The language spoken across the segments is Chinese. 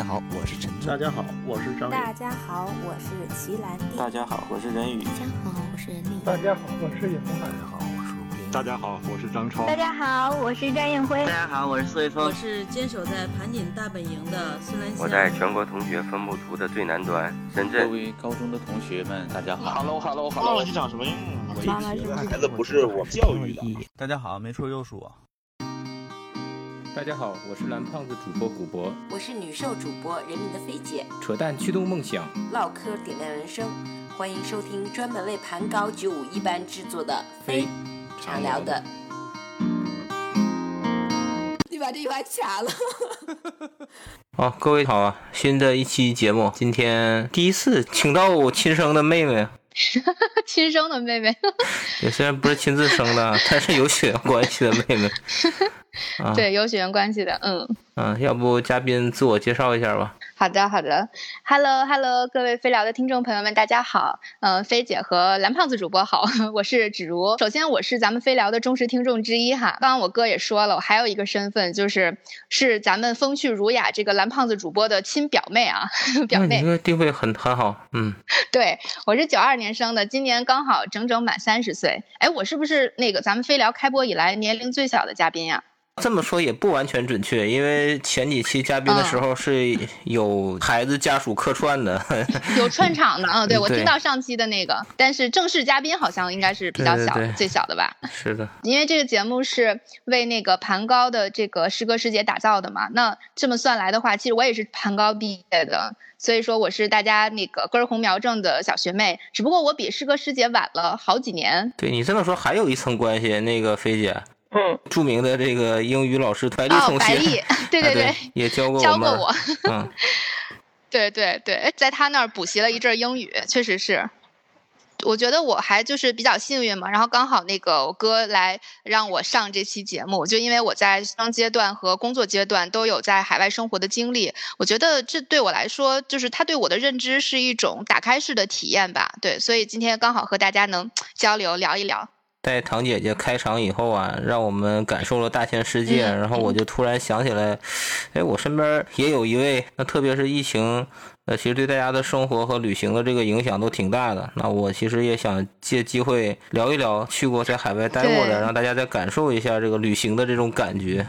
家好，我是陈大家好，我是张大家好，我是齐兰弟。大家好，我是任宇。大家好，我是任丽。大家好，我是尹大家好，我是吴斌。大家好，我是张超。大家好，我是张艳辉。大家好，我是苏一峰。我是坚守在盘锦大本营的孙兰香。我在全国同学分布图的最南端，深圳。各位高中的同学们，大家好。Hello，Hello，Hello。忘记长什么样了？妈妈是孩子不是我教育的。大家好，没错又是我。大家好，我是蓝胖子主播古博，我是女兽主播人民的菲姐，扯淡驱动梦想，唠嗑点亮人生，欢迎收听专门为盘高九五一班制作的非常聊的。你把这句话掐了。好，各位好啊，新的一期节目，今天第一次请到我亲生的妹妹。亲生的妹妹，也虽然不是亲自生的，但是有血缘关系的妹妹。对，有血缘关系的，嗯。嗯，要不嘉宾自我介绍一下吧。好的，好的。Hello，Hello，各位飞聊的听众朋友们，大家好。嗯，飞姐和蓝胖子主播好，我是芷如。首先，我是咱们飞聊的忠实听众之一哈。刚刚我哥也说了，我还有一个身份，就是是咱们风趣儒雅这个蓝胖子主播的亲表妹啊，表妹。这个定位很很好，嗯。对，我是九二年生的，今年刚好整整满三十岁。哎，我是不是那个咱们飞聊开播以来年龄最小的嘉宾呀？这么说也不完全准确，因为前几期嘉宾的时候是有孩子家属客串的，有串场的啊。对，我听到上期的那个，但是正式嘉宾好像应该是比较小，最小的吧？是的，因为这个节目是为那个盘高的这个师哥师姐打造的嘛。那这么算来的话，其实我也是盘高毕业的，所以说我是大家那个根红苗正的小学妹，只不过我比师哥师姐晚了好几年。对你这么说还有一层关系，那个菲姐。嗯，著名的这个英语老师白丽同学，白丽，对对对，也教过我教过我。嗯，对对对，在他那儿补习了一阵英语，确实是。我觉得我还就是比较幸运嘛，然后刚好那个我哥来让我上这期节目，就因为我在学生阶段和工作阶段都有在海外生活的经历，我觉得这对我来说，就是他对我的认知是一种打开式的体验吧。对，所以今天刚好和大家能交流聊一聊。在堂姐姐开场以后啊，让我们感受了大千世界，然后我就突然想起来，哎，我身边也有一位，那特别是疫情，呃，其实对大家的生活和旅行的这个影响都挺大的。那我其实也想借机会聊一聊去过在海外待过的，让大家再感受一下这个旅行的这种感觉。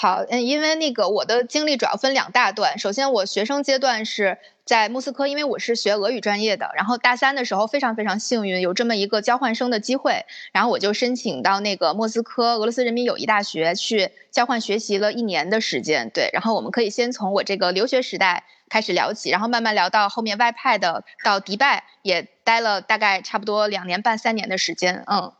好，嗯，因为那个我的经历主要分两大段，首先我学生阶段是。在莫斯科，因为我是学俄语专业的，然后大三的时候非常非常幸运有这么一个交换生的机会，然后我就申请到那个莫斯科俄罗斯人民友谊大学去交换学习了一年的时间。对，然后我们可以先从我这个留学时代开始聊起，然后慢慢聊到后面外派的到迪拜，也待了大概差不多两年半三年的时间。嗯，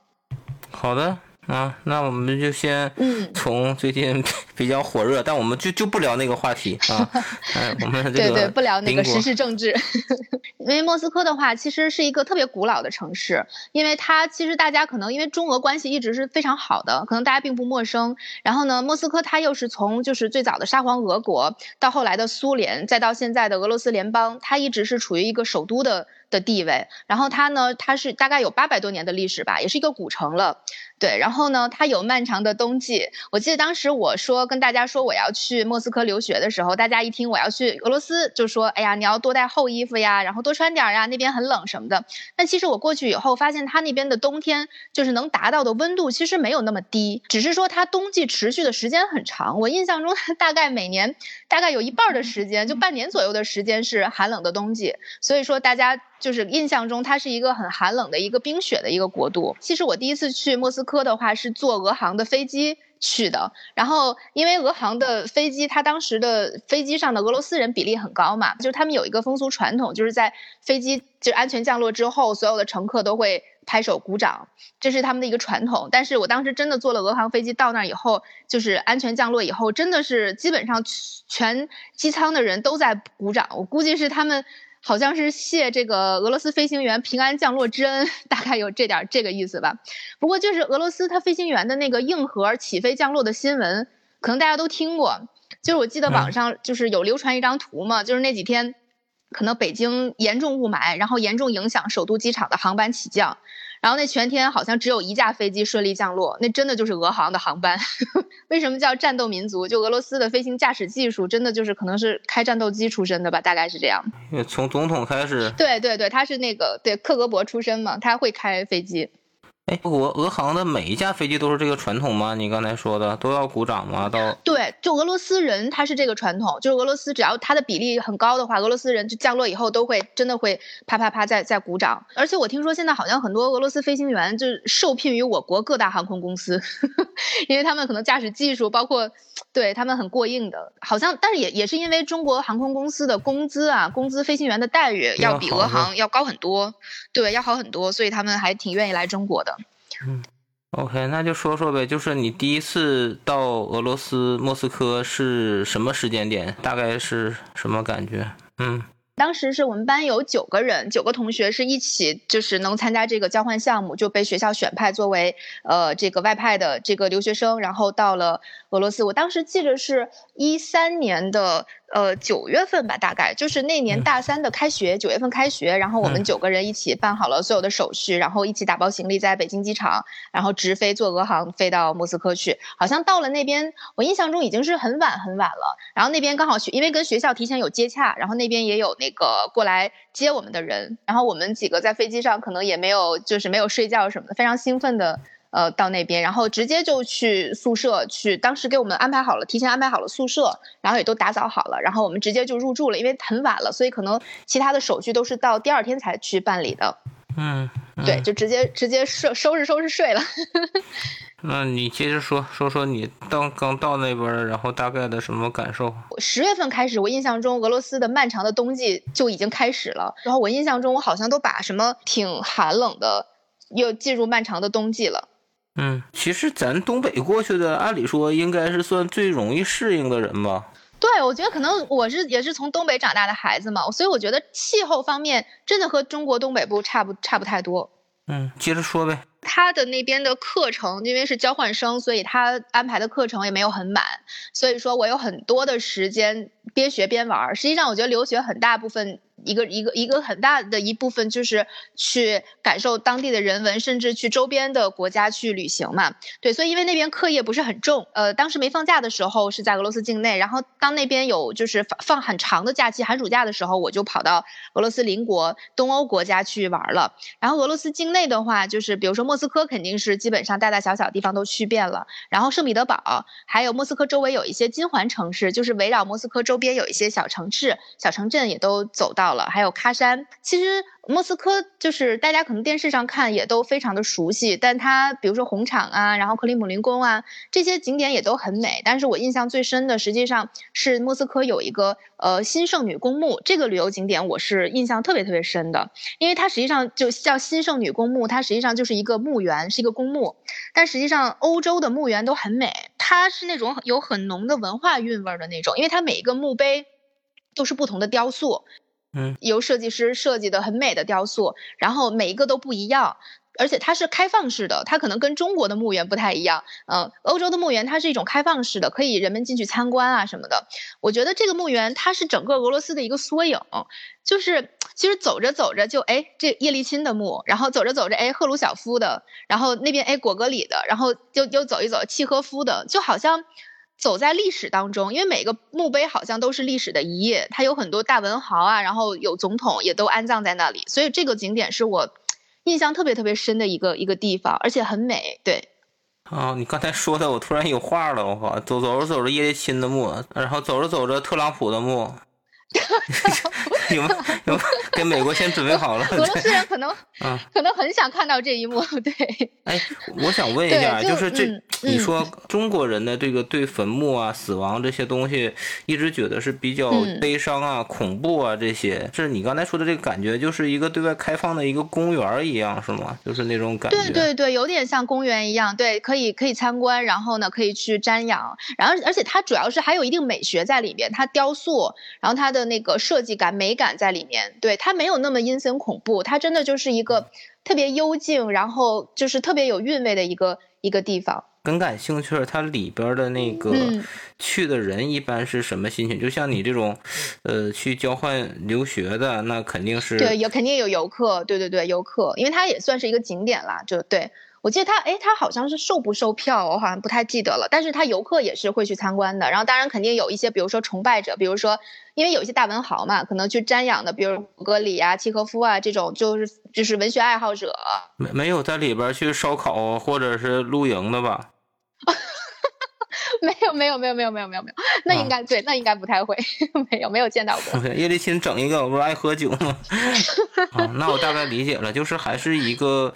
好的。啊，那我们就先从最近 比较火热，但我们就就不聊那个话题啊。哎，我们这个对对，不聊那个时事政治。因为莫斯科的话，其实是一个特别古老的城市，因为它其实大家可能因为中俄关系一直是非常好的，可能大家并不陌生。然后呢，莫斯科它又是从就是最早的沙皇俄国到后来的苏联，再到现在的俄罗斯联邦，它一直是处于一个首都的。的地位，然后它呢，它是大概有八百多年的历史吧，也是一个古城了，对。然后呢，它有漫长的冬季。我记得当时我说跟大家说我要去莫斯科留学的时候，大家一听我要去俄罗斯，就说：“哎呀，你要多带厚衣服呀，然后多穿点儿呀，那边很冷什么的。”但其实我过去以后发现，它那边的冬天就是能达到的温度其实没有那么低，只是说它冬季持续的时间很长。我印象中它大概每年大概有一半的时间，就半年左右的时间是寒冷的冬季。所以说大家。就是印象中，它是一个很寒冷的一个冰雪的一个国度。其实我第一次去莫斯科的话，是坐俄航的飞机去的。然后因为俄航的飞机，它当时的飞机上的俄罗斯人比例很高嘛，就是他们有一个风俗传统，就是在飞机就安全降落之后，所有的乘客都会拍手鼓掌，这是他们的一个传统。但是我当时真的坐了俄航飞机到那儿以后，就是安全降落以后，真的是基本上全机舱的人都在鼓掌。我估计是他们。好像是谢这个俄罗斯飞行员平安降落之恩，大概有这点这个意思吧。不过就是俄罗斯他飞行员的那个硬核起飞降落的新闻，可能大家都听过。就是我记得网上就是有流传一张图嘛，就是那几天，可能北京严重雾霾，然后严重影响首都机场的航班起降。然后那全天好像只有一架飞机顺利降落，那真的就是俄航的航班。为什么叫战斗民族？就俄罗斯的飞行驾驶技术真的就是可能是开战斗机出身的吧，大概是这样。从总统开始。对对对，他是那个对克格勃出身嘛，他会开飞机。哎，俄俄航的每一架飞机都是这个传统吗？你刚才说的都要鼓掌吗？到对，就俄罗斯人他是这个传统，就是俄罗斯只要他的比例很高的话，俄罗斯人就降落以后都会真的会啪啪啪在在鼓掌。而且我听说现在好像很多俄罗斯飞行员就是受聘于我国各大航空公司，因为他们可能驾驶技术包括对他们很过硬的，好像但是也也是因为中国航空公司的工资啊，工资飞行员的待遇要比俄航要高很多，对，要好很多，所以他们还挺愿意来中国的。嗯，OK，那就说说呗，就是你第一次到俄罗斯莫斯科是什么时间点？大概是什么感觉？嗯。当时是我们班有九个人，九个同学是一起，就是能参加这个交换项目，就被学校选派作为呃这个外派的这个留学生，然后到了俄罗斯。我当时记得是一三年的呃九月份吧，大概就是那年大三的开学，九月份开学，然后我们九个人一起办好了所有的手续，然后一起打包行李在北京机场，然后直飞坐俄航飞到莫斯科去。好像到了那边，我印象中已经是很晚很晚了。然后那边刚好学，因为跟学校提前有接洽，然后那边也有那。那个过来接我们的人，然后我们几个在飞机上可能也没有，就是没有睡觉什么的，非常兴奋的，呃，到那边，然后直接就去宿舍去，当时给我们安排好了，提前安排好了宿舍，然后也都打扫好了，然后我们直接就入住了，因为很晚了，所以可能其他的手续都是到第二天才去办理的。嗯，对，就直接直接收收拾收拾睡了。那你接着说说说你到刚到那边，然后大概的什么感受？十月份开始，我印象中俄罗斯的漫长的冬季就已经开始了。然后我印象中，我好像都把什么挺寒冷的，又进入漫长的冬季了。嗯，其实咱东北过去的，按理说应该是算最容易适应的人吧？对，我觉得可能我是也是从东北长大的孩子嘛，所以我觉得气候方面真的和中国东北部差不差不太多。嗯，接着说呗。他的那边的课程，因为是交换生，所以他安排的课程也没有很满，所以说我有很多的时间边学边玩。实际上，我觉得留学很大部分。一个一个一个很大的一部分就是去感受当地的人文，甚至去周边的国家去旅行嘛。对，所以因为那边课业不是很重，呃，当时没放假的时候是在俄罗斯境内，然后当那边有就是放放很长的假期，寒暑假的时候，我就跑到俄罗斯邻国东欧国家去玩了。然后俄罗斯境内的话，就是比如说莫斯科肯定是基本上大大小小地方都去遍了，然后圣彼得堡，还有莫斯科周围有一些金环城市，就是围绕莫斯科周边有一些小城市、小城镇也都走到。了，还有喀山，其实莫斯科就是大家可能电视上看也都非常的熟悉，但它比如说红场啊，然后克里姆林宫啊这些景点也都很美。但是我印象最深的实际上是莫斯科有一个呃新圣女公墓，这个旅游景点我是印象特别特别深的，因为它实际上就叫新圣女公墓，它实际上就是一个墓园，是一个公墓。但实际上欧洲的墓园都很美，它是那种有很浓的文化韵味的那种，因为它每一个墓碑都是不同的雕塑。由设计师设计的很美的雕塑，然后每一个都不一样，而且它是开放式的，它可能跟中国的墓园不太一样。嗯，欧洲的墓园它是一种开放式的，可以人们进去参观啊什么的。我觉得这个墓园它是整个俄罗斯的一个缩影，就是其实走着走着就哎这叶利钦的墓，然后走着走着哎赫鲁晓夫的，然后那边哎果戈里的，然后就又走一走契诃夫的，就好像。走在历史当中，因为每个墓碑好像都是历史的一页，它有很多大文豪啊，然后有总统也都安葬在那里，所以这个景点是我印象特别特别深的一个一个地方，而且很美。对，哦，你刚才说的，我突然有话了，我靠，走走着走着叶利钦的墓，然后走着走着特朗普的墓。有吗？有给美国先准备好了。俄罗斯人可能，嗯，可能很想看到这一幕。对。哎，我想问一下，就是这，你说中国人的这个对坟墓啊、死亡这些东西，一直觉得是比较悲伤啊、恐怖啊这些，是你刚才说的这个感觉，就是一个对外开放的一个公园一样，是吗？就是那种感觉。对对对，有点像公园一样，对，可以可以参观，然后呢可以去瞻仰，然后而且它主要是还有一定美学在里边，它雕塑，然后它的。的那个设计感、美感在里面，对它没有那么阴森恐怖，它真的就是一个特别幽静，然后就是特别有韵味的一个一个地方。很感兴趣，它里边的那个去的人一般是什么心情？就像你这种，呃，去交换留学的，那肯定是对，有肯定有游客，对对对，游客，因为它也算是一个景点啦，就对。我记得他，哎，他好像是售不售票，我好像不太记得了。但是他游客也是会去参观的。然后当然肯定有一些，比如说崇拜者，比如说，因为有一些大文豪嘛，可能去瞻仰的，比如古格里啊、契诃夫啊这种，就是就是文学爱好者。没没有在里边去烧烤或者是露营的吧？没有没有没有没有没有没有没有，那应该对，那应该不太会，没有没有见到过。叶利钦整一个，我不是爱喝酒吗？啊，那我大概理解了，就是还是一个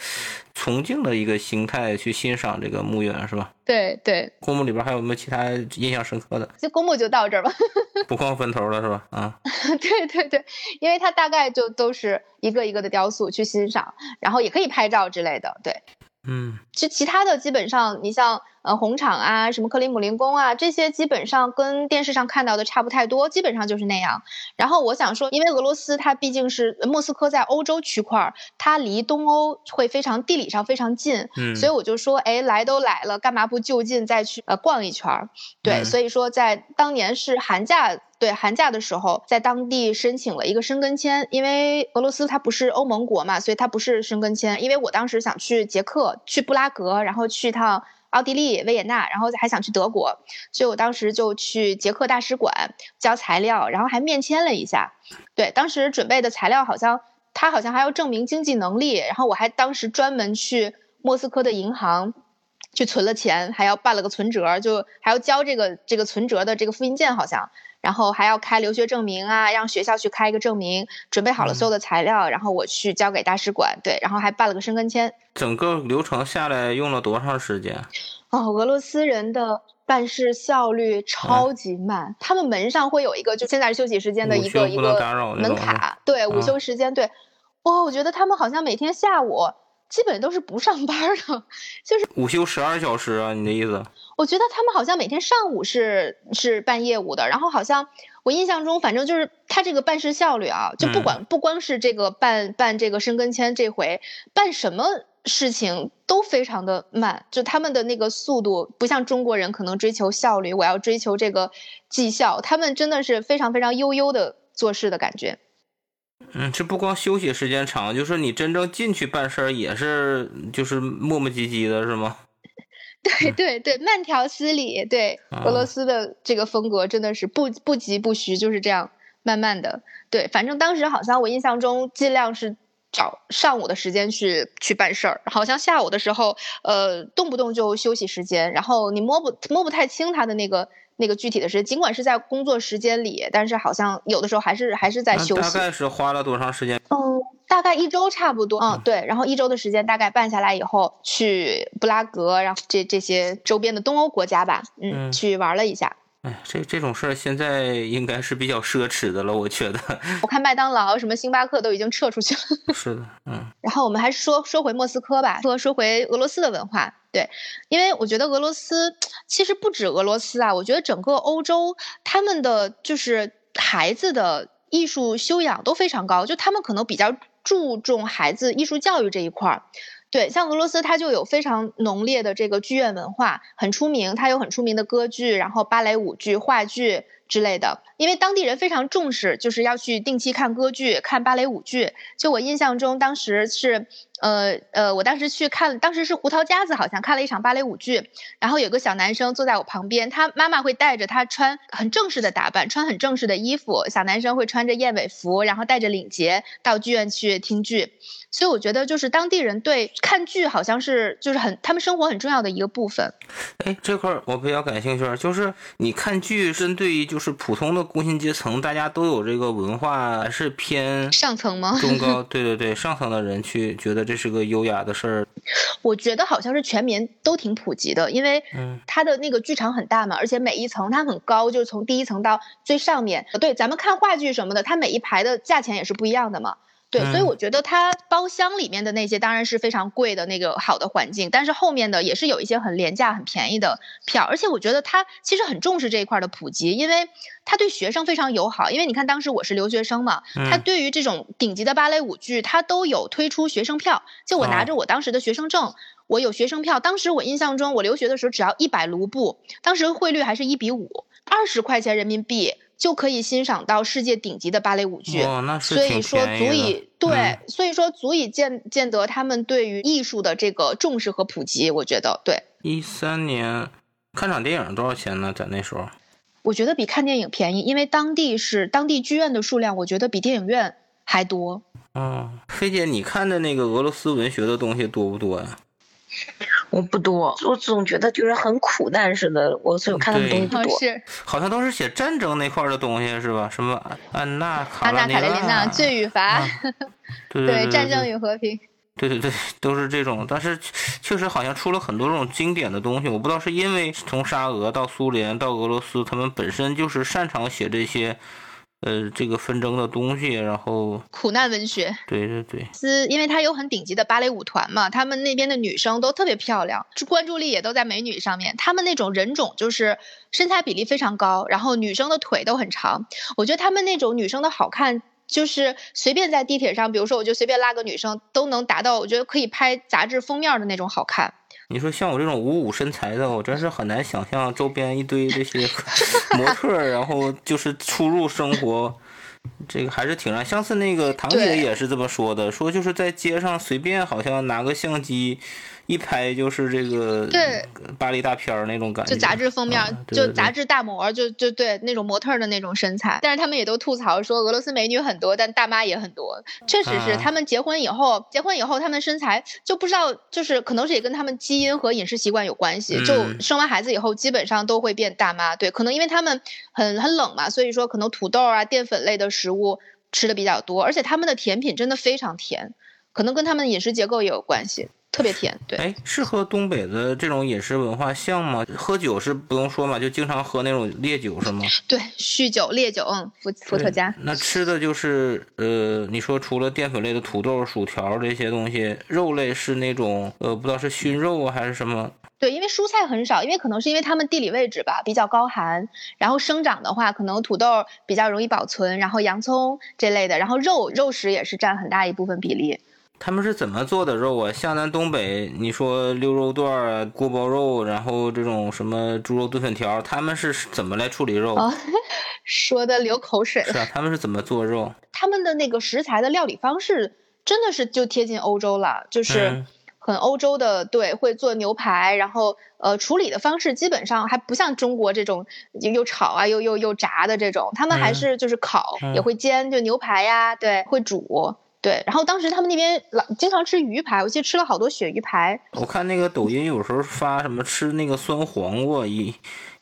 崇敬的一个心态去欣赏这个墓园，是吧？对对。公墓里边还有没有其他印象深刻的？就公墓就到这儿吧。不逛坟头了是吧？啊。对对对，因为它大概就都是一个一个的雕塑去欣赏，然后也可以拍照之类的，对。嗯，其其他的基本上，你像呃红场啊，什么克里姆林宫啊，这些基本上跟电视上看到的差不太多，基本上就是那样。然后我想说，因为俄罗斯它毕竟是莫斯科在欧洲区块，它离东欧会非常地理上非常近，嗯，所以我就说，哎，来都来了，干嘛不就近再去呃逛一圈儿？对，所以说在当年是寒假。对寒假的时候，在当地申请了一个申根签，因为俄罗斯它不是欧盟国嘛，所以它不是申根签。因为我当时想去捷克，去布拉格，然后去趟奥地利维也纳，然后还想去德国，所以我当时就去捷克大使馆交材料，然后还面签了一下。对，当时准备的材料好像他好像还要证明经济能力，然后我还当时专门去莫斯科的银行去存了钱，还要办了个存折，就还要交这个这个存折的这个复印件，好像。然后还要开留学证明啊，让学校去开一个证明，准备好了所有的材料，然后我去交给大使馆，对，然后还办了个申根签。整个流程下来用了多长时间？哦，俄罗斯人的办事效率超级慢，他们门上会有一个，就现在是休息时间的一个一个门卡，对，午休时间，对，哇，我觉得他们好像每天下午基本都是不上班的，就是午休十二小时啊，你的意思？我觉得他们好像每天上午是是办业务的，然后好像我印象中，反正就是他这个办事效率啊，就不管不光是这个办办这个申根签这回办什么事情都非常的慢，就他们的那个速度不像中国人可能追求效率，我要追求这个绩效，他们真的是非常非常悠悠的做事的感觉。嗯，这不光休息时间长，就是你真正进去办事儿也是就是磨磨唧唧的，是吗？对对对，慢条斯理。对俄罗斯的这个风格真的是不不急不徐，就是这样慢慢的。对，反正当时好像我印象中尽量是找上午的时间去去办事儿，好像下午的时候，呃，动不动就休息时间，然后你摸不摸不太清他的那个那个具体的时间，尽管是在工作时间里，但是好像有的时候还是还是在休息。大概是花了多长时间？嗯。大概一周差不多，嗯，对，然后一周的时间大概办下来以后，去布拉格，然后这这些周边的东欧国家吧，嗯，去玩了一下。哎，这这种事儿现在应该是比较奢侈的了，我觉得。我看麦当劳、什么星巴克都已经撤出去了。是的，嗯。然后我们还是说说回莫斯科吧，说说回俄罗斯的文化，对，因为我觉得俄罗斯其实不止俄罗斯啊，我觉得整个欧洲他们的就是孩子的艺术修养都非常高，就他们可能比较。注重孩子艺术教育这一块儿，对，像俄罗斯，它就有非常浓烈的这个剧院文化，很出名，它有很出名的歌剧，然后芭蕾舞剧、话剧之类的。因为当地人非常重视，就是要去定期看歌剧、看芭蕾舞剧。就我印象中，当时是。呃呃，我当时去看，当时是胡桃夹子，好像看了一场芭蕾舞剧，然后有个小男生坐在我旁边，他妈妈会带着他穿很正式的打扮，穿很正式的衣服，小男生会穿着燕尾服，然后带着领结到剧院去听剧，所以我觉得就是当地人对看剧好像是就是很他们生活很重要的一个部分。哎，这块我比较感兴趣，就是你看剧针对于就普通的工薪阶层，大家都有这个文化还是偏上层吗？中高，对对对，上层的人去觉得这。这是个优雅的事儿，我觉得好像是全民都挺普及的，因为它的那个剧场很大嘛，而且每一层它很高，就是从第一层到最上面。对，咱们看话剧什么的，它每一排的价钱也是不一样的嘛。对，所以我觉得它包厢里面的那些当然是非常贵的那个好的环境，但是后面的也是有一些很廉价、很便宜的票，而且我觉得它其实很重视这一块的普及，因为它对学生非常友好。因为你看当时我是留学生嘛，它对于这种顶级的芭蕾舞剧，它都有推出学生票。就我拿着我当时的学生证。我有学生票，当时我印象中我留学的时候只要一百卢布，当时汇率还是一比五，二十块钱人民币就可以欣赏到世界顶级的芭蕾舞剧。哦，那是所以说足以对，嗯所以说足以见见得他们对于艺术的这个重视和普及。我觉得，对一三年看场电影多少钱呢？在那时候，我觉得比看电影便宜，因为当地是当地剧院的数量，我觉得比电影院还多。哦，菲姐，你看的那个俄罗斯文学的东西多不多呀？我不多，我总觉得就是很苦难似的，我所以我看他们东西不多。哦是好像都是写战争那块儿的东西是吧？什么安娜卡安娜卡列尼娜、罪与罚，对对对战争与和平。对对对，都是这种。但是确实好像出了很多这种经典的东西，我不知道是因为从沙俄到苏联到俄罗斯，他们本身就是擅长写这些，呃，这个纷争的东西，然后苦难文学。对对对，是，因为他有很顶级的芭蕾舞团嘛，他们那边的女生都特别漂亮，关注力也都在美女上面。他们那种人种就是身材比例非常高，然后女生的腿都很长。我觉得他们那种女生的好看，就是随便在地铁上，比如说我就随便拉个女生，都能达到我觉得可以拍杂志封面的那种好看。你说像我这种五五身材的，我真是很难想象周边一堆这些 模特，然后就是出入生活，这个还是挺让。上次那个堂姐也是这么说的，说就是在街上随便好像拿个相机一拍就是这个对巴黎大片儿那种感觉，就杂志封面，就杂志大模，就就对那种模特儿的那种身材。但是他们也都吐槽说，俄罗斯美女很多，但大妈也很多。确实是，啊他们结婚以后，结婚以后他们身材就不知道，就是可能是也跟他们基因和饮食习惯有关系。就嗯生完孩子以后，基本上都会变大妈。对，可能因为他们很很冷嘛，所以说可能土豆啊、淀粉类的食物吃的比较多，而且他们的甜品真的非常甜，可能跟他们的饮食结构也有关系，特别甜。对。哎，是和东北的这种饮食文化像吗？喝酒是不用说嘛，就经常喝那种烈酒是吗？对，酗酒、烈酒，嗯，伏伏特加。那吃的就是呃，你说除了淀粉类的土豆、薯条这些东西，肉类是那种呃，不知道是熏肉啊还是什么？对，因为蔬菜很少，因为可能是因为它们地理位置吧比较高寒，然后生长的话，可能土豆比较容易保存，然后洋葱这类的，然后肉肉食也是占很大一部分比例。他们是怎么做的肉啊？像咱东北，你说溜肉段儿啊、锅包肉，然后这种什么猪肉炖粉条，他们是怎么来处理肉？哦，说的流口水了。是啊，他们是怎么做肉？他们的那个食材的料理方式真的是就贴近欧洲了，就是嗯很欧洲的，对，会做牛排，然后呃处理的方式基本上还不像中国这种又又炒啊又又又炸的这种，他们还嗯是就是烤，嗯也会煎，就牛排呀，对，会煮。对，然后当时他们那边老经常吃鱼排，我记得吃了好多鳕鱼排。我看那个抖音有时候发什么吃那个酸黄瓜一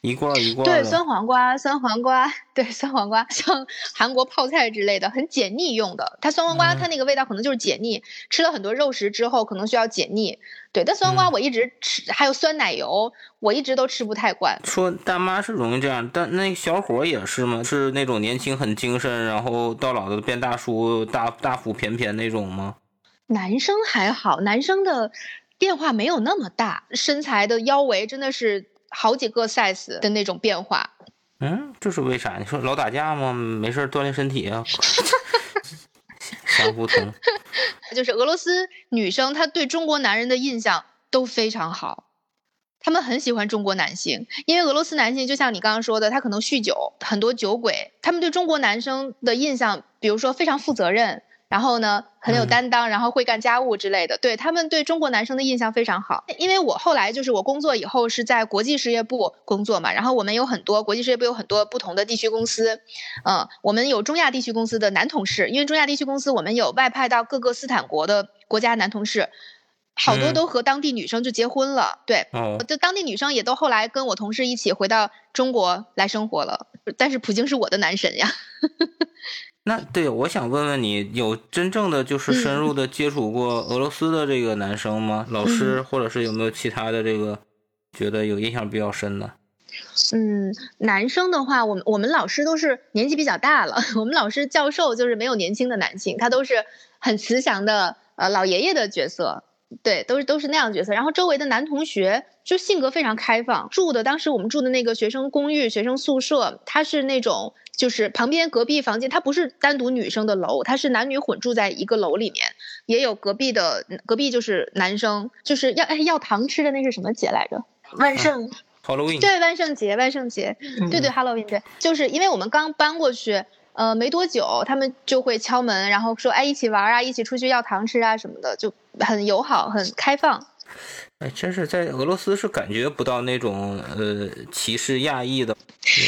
一罐儿一罐儿对，酸黄瓜，酸黄瓜，对，酸黄瓜，像 韩国泡菜之类的，很解腻用的。它酸黄瓜，嗯它那个味道可能就是解腻，吃了很多肉食之后，可能需要解腻。对，但酸黄瓜嗯我一直吃，还有酸奶油，我一直都吃不太惯。说大妈是容易这样，但那小伙儿也是吗？是那种年轻很精神，然后到老的变大叔，大大腹便便那种吗？男生还好，男生的变化没有那么大，身材的腰围真的是好几个 size 的那种变化。嗯，这是为啥？你说老打架吗？没事儿锻炼身体啊。想不通。就是俄罗斯女生，她对中国男人的印象都非常好，他们很喜欢中国男性，因为俄罗斯男性就像你刚刚说的，他可能酗酒，很多酒鬼，他们对中国男生的印象，比如说非常负责任，然后呢很有嗯。担当，然后会干家务之类的，对他们对中国男生的印象非常好。因为我后来就是我工作以后是在国际事业部工作嘛，然后我们有很多国际事业部有很多不同的地区公司，嗯，我们有中亚地区公司的男同事，因为中亚地区公司我们有外派到各个斯坦国的国家男同事，好多嗯。都和当地女生就结婚了，对，哦，就当地女生也都后来跟我同事一起回到中国来生活了，但是普京是我的男神呀。那对，我想问问你，有真正的就是深入的接触过俄罗斯的这个男生吗？老师，或者是有没有其他的这个觉得有印象比较深的？嗯，男生的话，我们我们老师都是年纪比较大了，我们老师教授就是没有年轻的男性，他都是很慈祥的呃老爷爷的角色，对，都是都是那样角色。然后周围的男同学就性格非常开放。住的当时我们住的那个学生公寓、学生宿舍，它是那种就是旁边隔壁房间，它不是单独女生的楼，它是男女混住在一个楼里面，也有隔壁的隔壁就是男生，就是要哎要糖吃的那是什么节来着？万圣。Halloween。对，万圣节，万圣节，对对，Halloween，对，就是因为我们刚搬过去。呃，没多久，他们就会敲门，然后说：“哎，一起玩啊，一起出去要糖吃啊，什么的，就很友好，很开放。”哎，真是在俄罗斯是感觉不到那种呃歧视亚裔的，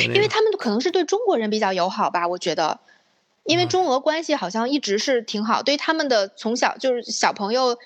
因为他们可能是对中国人比较友好吧，我觉得，因为中俄关系好像一直是挺好，对他们的从小就是小朋友。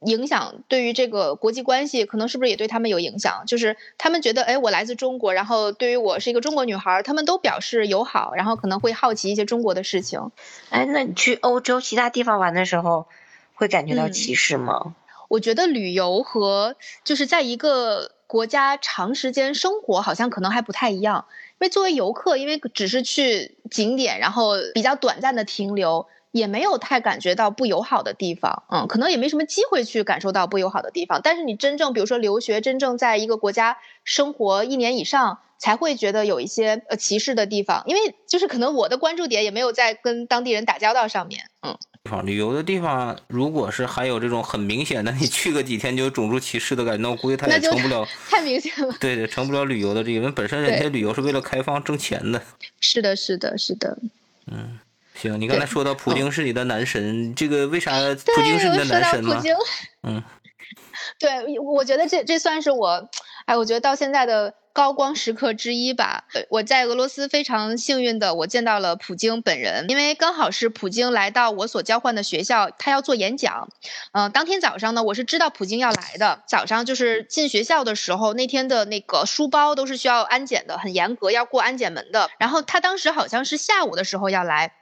影响对于这个国际关系，可能是不是也对他们有影响？就是他们觉得，哎，我来自中国，然后对于我是一个中国女孩，他们都表示友好，然后可能会好奇一些中国的事情。哎，那你去欧洲其他地方玩的时候，会感觉到歧视吗？我觉得旅游和就是在一个国家长时间生活，好像可能还不太一样。因为作为游客，因为只是去景点，然后比较短暂的停留。也没有太感觉到不友好的地方，嗯，可能也没什么机会去感受到不友好的地方。但是你真正，比如说留学，真正在一个国家生活一年以上，才会觉得有一些呃歧视的地方。因为就是可能我的关注点也没有在跟当地人打交道上面，嗯。地方旅游的地方，如果是还有这种很明显的，你去个几天就有种族歧视的感觉，那我估计他也成不了太明显了。对对，成不了旅游的这个，因为本身人家旅游是为了开放挣钱的。是的，是的，是的，嗯。行，你刚才说到普京是你的男神，这个为啥普京是你的男神吗？嗯，对，我觉得这这算是我，哎，我觉得到现在的高光时刻之一吧。我在俄罗斯非常幸运的，我见到了普京本人，因为刚好是普京来到我所交换的学校，他要做演讲。嗯，当天早上呢，我是知道普京要来的，早上就是进学校的时候，那天的那个书包都是需要安检的，很严格，要过安检门的。然后他当时好像是下午的时候要来。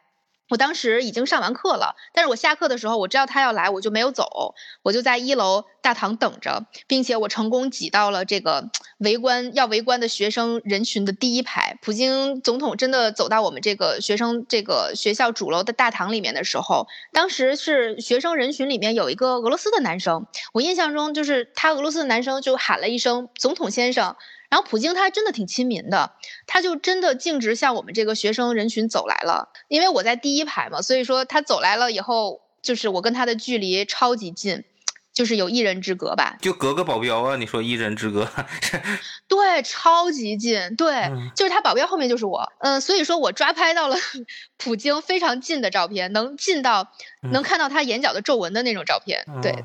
我当时已经上完课了，但是我下课的时候我知道他要来，我就没有走，我就在一楼大堂等着，并且我成功挤到了这个围观要围观的学生人群的第一排。普京总统真的走到我们这个学生这个学校主楼的大堂里面的时候，当时是学生人群里面有一个俄罗斯的男生，我印象中就是他俄罗斯的男生就喊了一声“总统先生”。然后普京他还真的挺亲民的，他就真的径直向我们这个学生人群走来了。因为我在第一排嘛，所以说他走来了以后，就是我跟他的距离超级近，就是有一人之隔吧。就隔个保镖啊？你说一人之隔？对，超级近。对，就是他保镖后面就是我。嗯，所以说我抓拍到了 普京非常近的照片，能近到能看到他眼角的皱纹的那种照片。对。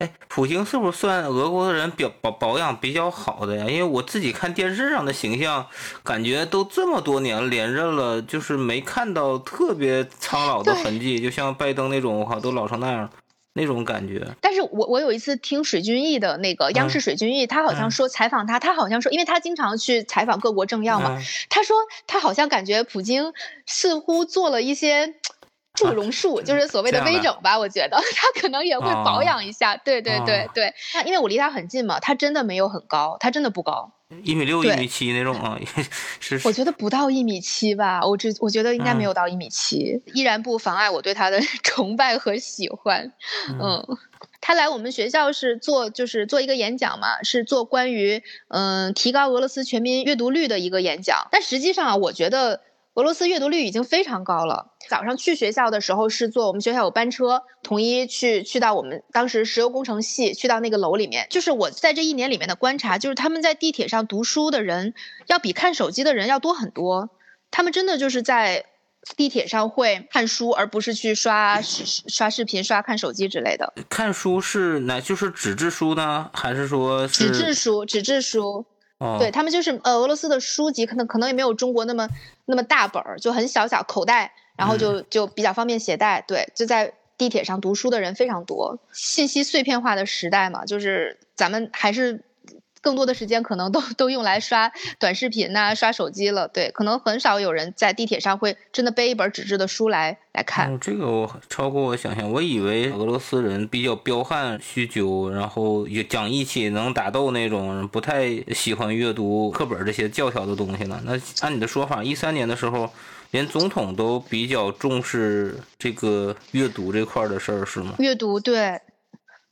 哎，普京是不是算俄国的人表保保养比较好的呀？因为我自己看电视上的形象，感觉都这么多年连任了，就是没看到特别苍老的痕迹，就像拜登那种，我靠，都老成那样，那种感觉。但是我我有一次听水军毅的那个央视水军毅，他好像说采访他，他好像说，因为他经常去采访各国政要嘛，他说他好像感觉普京似乎做了一些。祝融术就是所谓的微整吧，我觉得 他可能也会保养一下。对对对对，那因为我离他很近嘛，他真的没有很高，他真的不高，一米六、一米七那种啊。是，我觉得不到一米七吧，我只我觉得应该没有到一米七，依然不妨碍我对他的 崇拜和喜欢。嗯，他来我们学校是做就是做一个演讲嘛，是做关于嗯提高俄罗斯全民阅读率的一个演讲，但实际上啊，我觉得。俄罗斯阅读率已经非常高了。早上去学校的时候是坐我们学校有班车，统一去去到我们当时石油工程系，去到那个楼里面。就是我在这一年里面的观察，就是他们在地铁上读书的人要比看手机的人要多很多。他们真的就是在地铁上会看书，而不是去刷刷视频、刷看手机之类的。看书是哪？就是纸质书呢，还是说纸质书？纸质书。对他们就是呃，俄罗斯的书籍可能可能也没有中国那么那么大本儿，就很小小口袋，然后就就比较方便携带。对，就在地铁上读书的人非常多，信息碎片化的时代嘛，就是咱们还是。更多的时间可能都 都用来刷短视频呐，刷手机了。对，可能很少有人在地铁上会真的背一本纸质的书来来看。这个我超过我想象，我以为俄罗斯人比较彪悍、酗酒，然后也讲义气、能打斗那种，不太喜欢阅读课本这些教条的东西呢。那按你的说法，一三年的时候，连总统都比较重视这个阅读这块的事儿，是吗？阅读，对。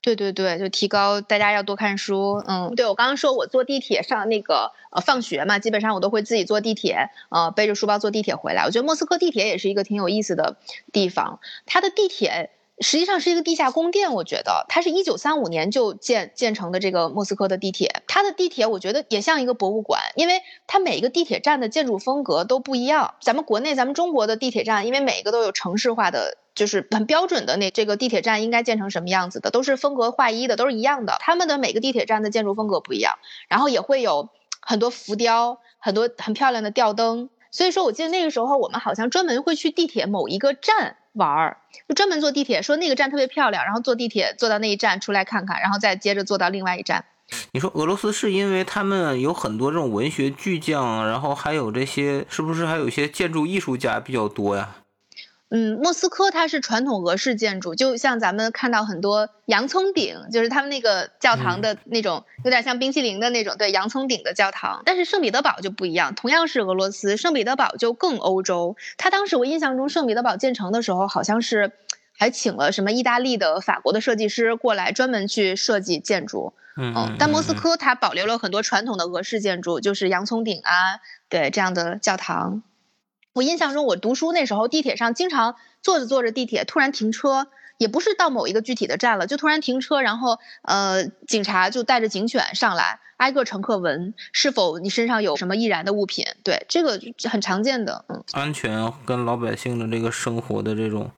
对对对，就提高大家要多看书。嗯，对我刚刚说我坐地铁上那个呃放学嘛，基本上我都会自己坐地铁，呃背着书包坐地铁回来。我觉得莫斯科地铁也是一个挺有意思的地方，它的地铁。实际上是一个地下宫殿，我觉得它是一九三五年就建建成的这个莫斯科的地铁，它的地铁我觉得也像一个博物馆，因为它每一个地铁站的建筑风格都不一样。咱们国内咱们中国的地铁站，因为每一个都有城市化的，就是很标准的那这个地铁站应该建成什么样子的，都是风格划一的，都是一样的。他们的每个地铁站的建筑风格不一样，然后也会有很多浮雕，很多很漂亮的吊灯。所以说我记得那个时候我们好像专门会去地铁某一个站。玩儿就专门坐地铁，说那个站特别漂亮，然后坐地铁坐到那一站出来看看，然后再接着坐到另外一站。你说俄罗斯是因为他们有很多这种文学巨匠，然后还有这些，是不是还有一些建筑艺术家比较多呀？嗯，莫斯科它是传统俄式建筑，就像咱们看到很多洋葱顶，就是他们那个教堂的那种，有点像冰淇淋的那种，对，洋葱顶的教堂。但是圣彼得堡就不一样，同样是俄罗斯，圣彼得堡就更欧洲。它当时我印象中，圣彼得堡建成的时候，好像是还请了什么意大利的、法国的设计师过来专门去设计建筑。嗯，但莫斯科它保留了很多传统的俄式建筑，就是洋葱顶啊，对这样的教堂。我印象中，我读书那时候，地铁上经常坐着坐着，地铁突然停车，也不是到某一个具体的站了，就突然停车，然后呃，警察就带着警犬上来，挨个乘客闻是否你身上有什么易燃的物品。对，这个很常见的，嗯，安全跟老百姓的这个生活的这种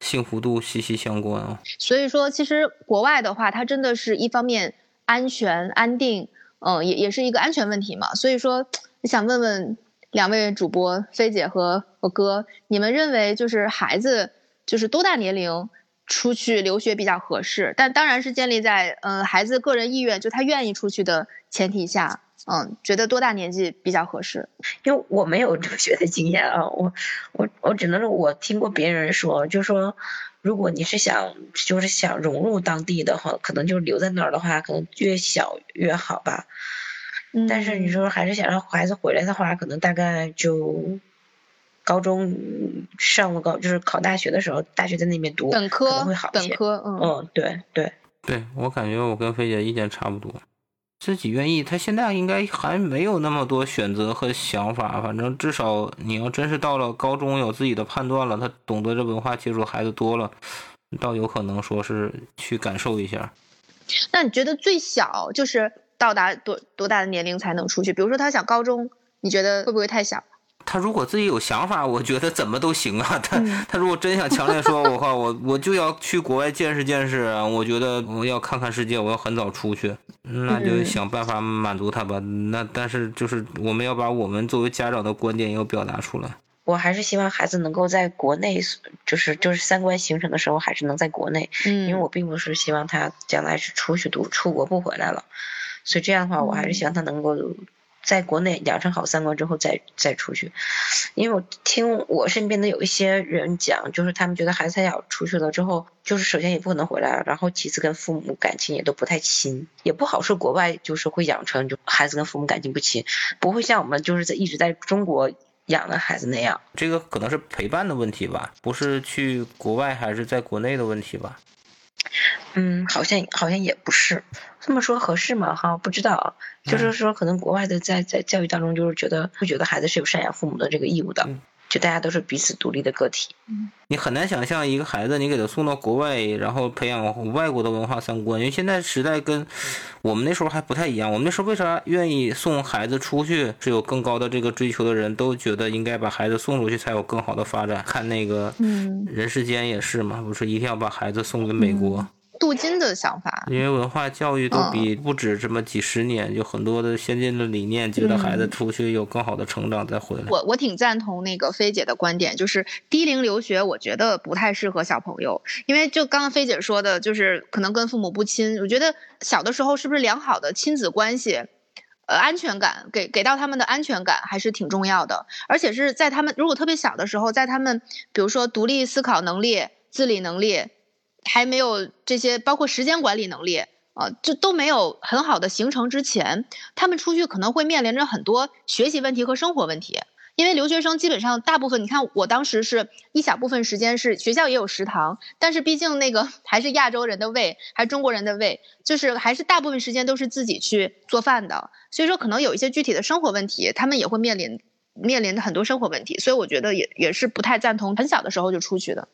幸福度息息相关啊。所以说，其实国外的话，它真的是一方面安全安定，嗯，也也是一个安全问题嘛。所以说，想问问。两位主播菲姐和我哥，你们认为就是孩子就是多大年龄出去留学比较合适？但当然是建立在呃孩子个人意愿，就他愿意出去的前提下，嗯，觉得多大年纪比较合适？因为我没有留学的经验啊，我我我只能说我听过别人说，就说如果你是想就是想融入当地的话，可能就留在那儿的话，可能越小越好吧。但是你说还是想让孩子回来的话，可能大概就高中上了高，就是考大学的时候，大学在那边读，本科可能会好一些。本科，嗯，嗯，对对对，我感觉我跟菲姐意见差不多，自己愿意，他现在应该还没有那么多选择和想法，反正至少你要真是到了高中有自己的判断了，他懂得这文化接触孩子多了，倒有可能说是去感受一下。那你觉得最小就是？到达多多大的年龄才能出去？比如说他想高中，你觉得会不会太小？他如果自己有想法，我觉得怎么都行啊。他他如果真想强烈说，我话我我就要去国外见识见识，我觉得我要看看世界，我要很早出去，那就想办法满足他吧。那但是就是我们要把我们作为家长的观点要表达出来。我还是希望孩子能够在国内，就是就是三观形成的时候，还是能在国内。嗯，因为我并不是希望他将来是出去读，出国不回来了。所以这样的话，我还是希望他能够在国内养成好三观之后再再出去。因为我听我身边的有一些人讲，就是他们觉得孩子太小出去了之后，就是首先也不可能回来了，然后其次跟父母感情也都不太亲，也不好说国外就是会养成就孩子跟父母感情不亲，不会像我们就是在一直在中国养的孩子那样。这个可能是陪伴的问题吧，不是去国外还是在国内的问题吧。嗯，好像好像也不是。这么说合适吗？哈，不知道，就是说可能国外的在在教育当中，就是觉得会觉得孩子是有赡养父母的这个义务的，就大家都是彼此独立的个体。嗯，你很难想象一个孩子，你给他送到国外，然后培养外国的文化三观，因为现在时代跟我们那时候还不太一样。我们那时候为啥愿意送孩子出去？是有更高的这个追求的人都觉得应该把孩子送出去才有更好的发展。看那个，嗯，人世间也是嘛，不是一定要把孩子送给美国。镀金的想法，因为文化教育都比不止这么几十年，有很多的先进的理念，觉得孩子出去有更好的成长再回来。我我挺赞同那个菲姐的观点，就是低龄留学，我觉得不太适合小朋友，因为就刚刚菲姐说的，就是可能跟父母不亲。我觉得小的时候是不是良好的亲子关系，呃，安全感给给到他们的安全感还是挺重要的，而且是在他们如果特别小的时候，在他们比如说独立思考能力、自理能力。还没有这些，包括时间管理能力啊，这都没有很好的形成之前，他们出去可能会面临着很多学习问题和生活问题。因为留学生基本上大部分，你看我当时是一小部分时间是学校也有食堂，但是毕竟那个 还是亚洲人的胃，还是中国人的胃，就是还是大部分时间都是自己去做饭的，所以说可能有一些具体的生活问题，他们也会面临面临的很多生活问题，所以我觉得也也是不太赞同很小的时候就出去的。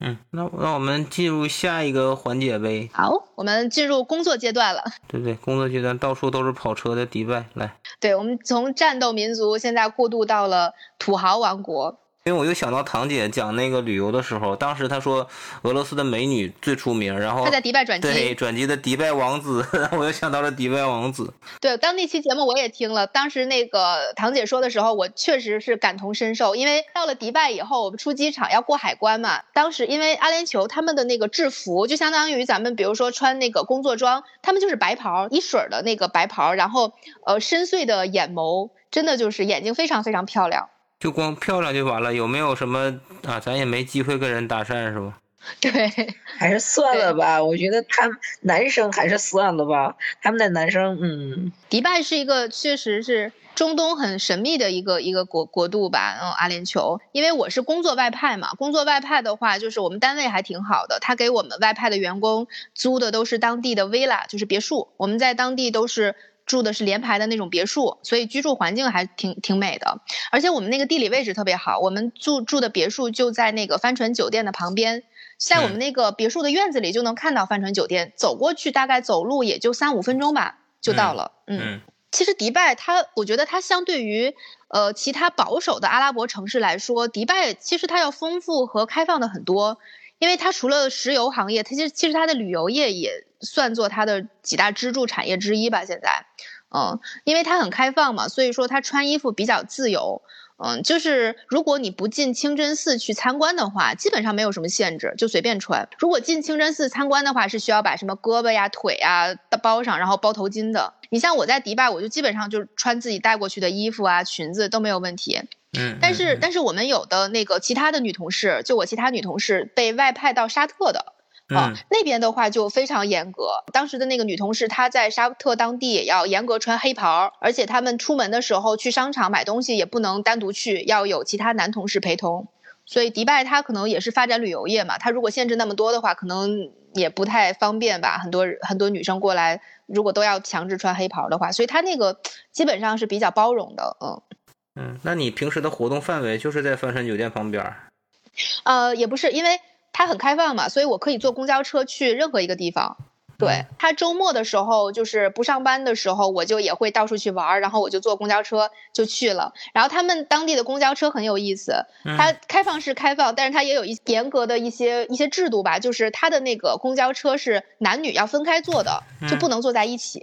嗯，那那我们进入下一个环节呗。好，我们进入工作阶段了。对对，工作阶段到处都是跑车的迪拜，来。对，我们从战斗民族现在过渡到了土豪王国。因为我又想到堂姐讲那个旅游的时候，当时她说俄罗斯的美女最出名，然后她在迪拜转机，对转机的迪拜王子，我又想到了迪拜王子。对，当那期节目我也听了，当时那个堂姐说的时候，我确实是感同身受。因为到了迪拜以后，我们出机场要过海关嘛，当时因为阿联酋他们的那个制服就相当于咱们比如说穿那个工作装，他们就是白袍一水的那个白袍，然后呃深邃的眼眸，真的就是眼睛非常非常漂亮。就光漂亮就完了，有没有什么啊？咱也没机会跟人搭讪，是吧？对，还是算了吧。我觉得他男生还是算了吧。他们的男生，嗯，迪拜是一个确实是中东很神秘的一个一个国国度吧。嗯，阿联酋，因为我是工作外派嘛，工作外派的话，就是我们单位还挺好的，他给我们外派的员工租的都是当地的 villa，就是别墅。我们在当地都是。住的是联排的那种别墅，所以居住环境还挺挺美的。而且我们那个地理位置特别好，我们住住的别墅就在那个帆船酒店的旁边，在我们那个别墅的院子里就能看到帆船酒店，走过去大概走路也就三五分钟吧，就到了。嗯，其实迪拜它，我觉得它相对于呃其他保守的阿拉伯城市来说，迪拜其实它要丰富和开放的很多。因为它除了石油行业，它其实其实它的旅游业也算作它的几大支柱产业之一吧。现在，嗯，因为它很开放嘛，所以说它穿衣服比较自由。嗯，就是如果你不进清真寺去参观的话，基本上没有什么限制，就随便穿。如果进清真寺参观的话，是需要把什么胳膊呀、腿呀包上，然后包头巾的。你像我在迪拜，我就基本上就是穿自己带过去的衣服啊、裙子都没有问题。嗯，但是但是我们有的那个其他的女同事，就我其他女同事被外派到沙特的，啊，那边的话就非常严格。当时的那个女同事她在沙特当地也要严格穿黑袍，而且他们出门的时候去商场买东西也不能单独去，要有其他男同事陪同。所以迪拜它可能也是发展旅游业嘛，它如果限制那么多的话，可能也不太方便吧。很多很多女生过来，如果都要强制穿黑袍的话，所以它那个基本上是比较包容的，嗯。嗯，那你平时的活动范围就是在帆船酒店旁边？呃，也不是，因为它很开放嘛，所以我可以坐公交车去任何一个地方。对他周末的时候，就是不上班的时候，我就也会到处去玩儿，然后我就坐公交车就去了。然后他们当地的公交车很有意思，它开放是开放，但是它也有一严格的一些一些制度吧，就是它的那个公交车是男女要分开坐的，就不能坐在一起。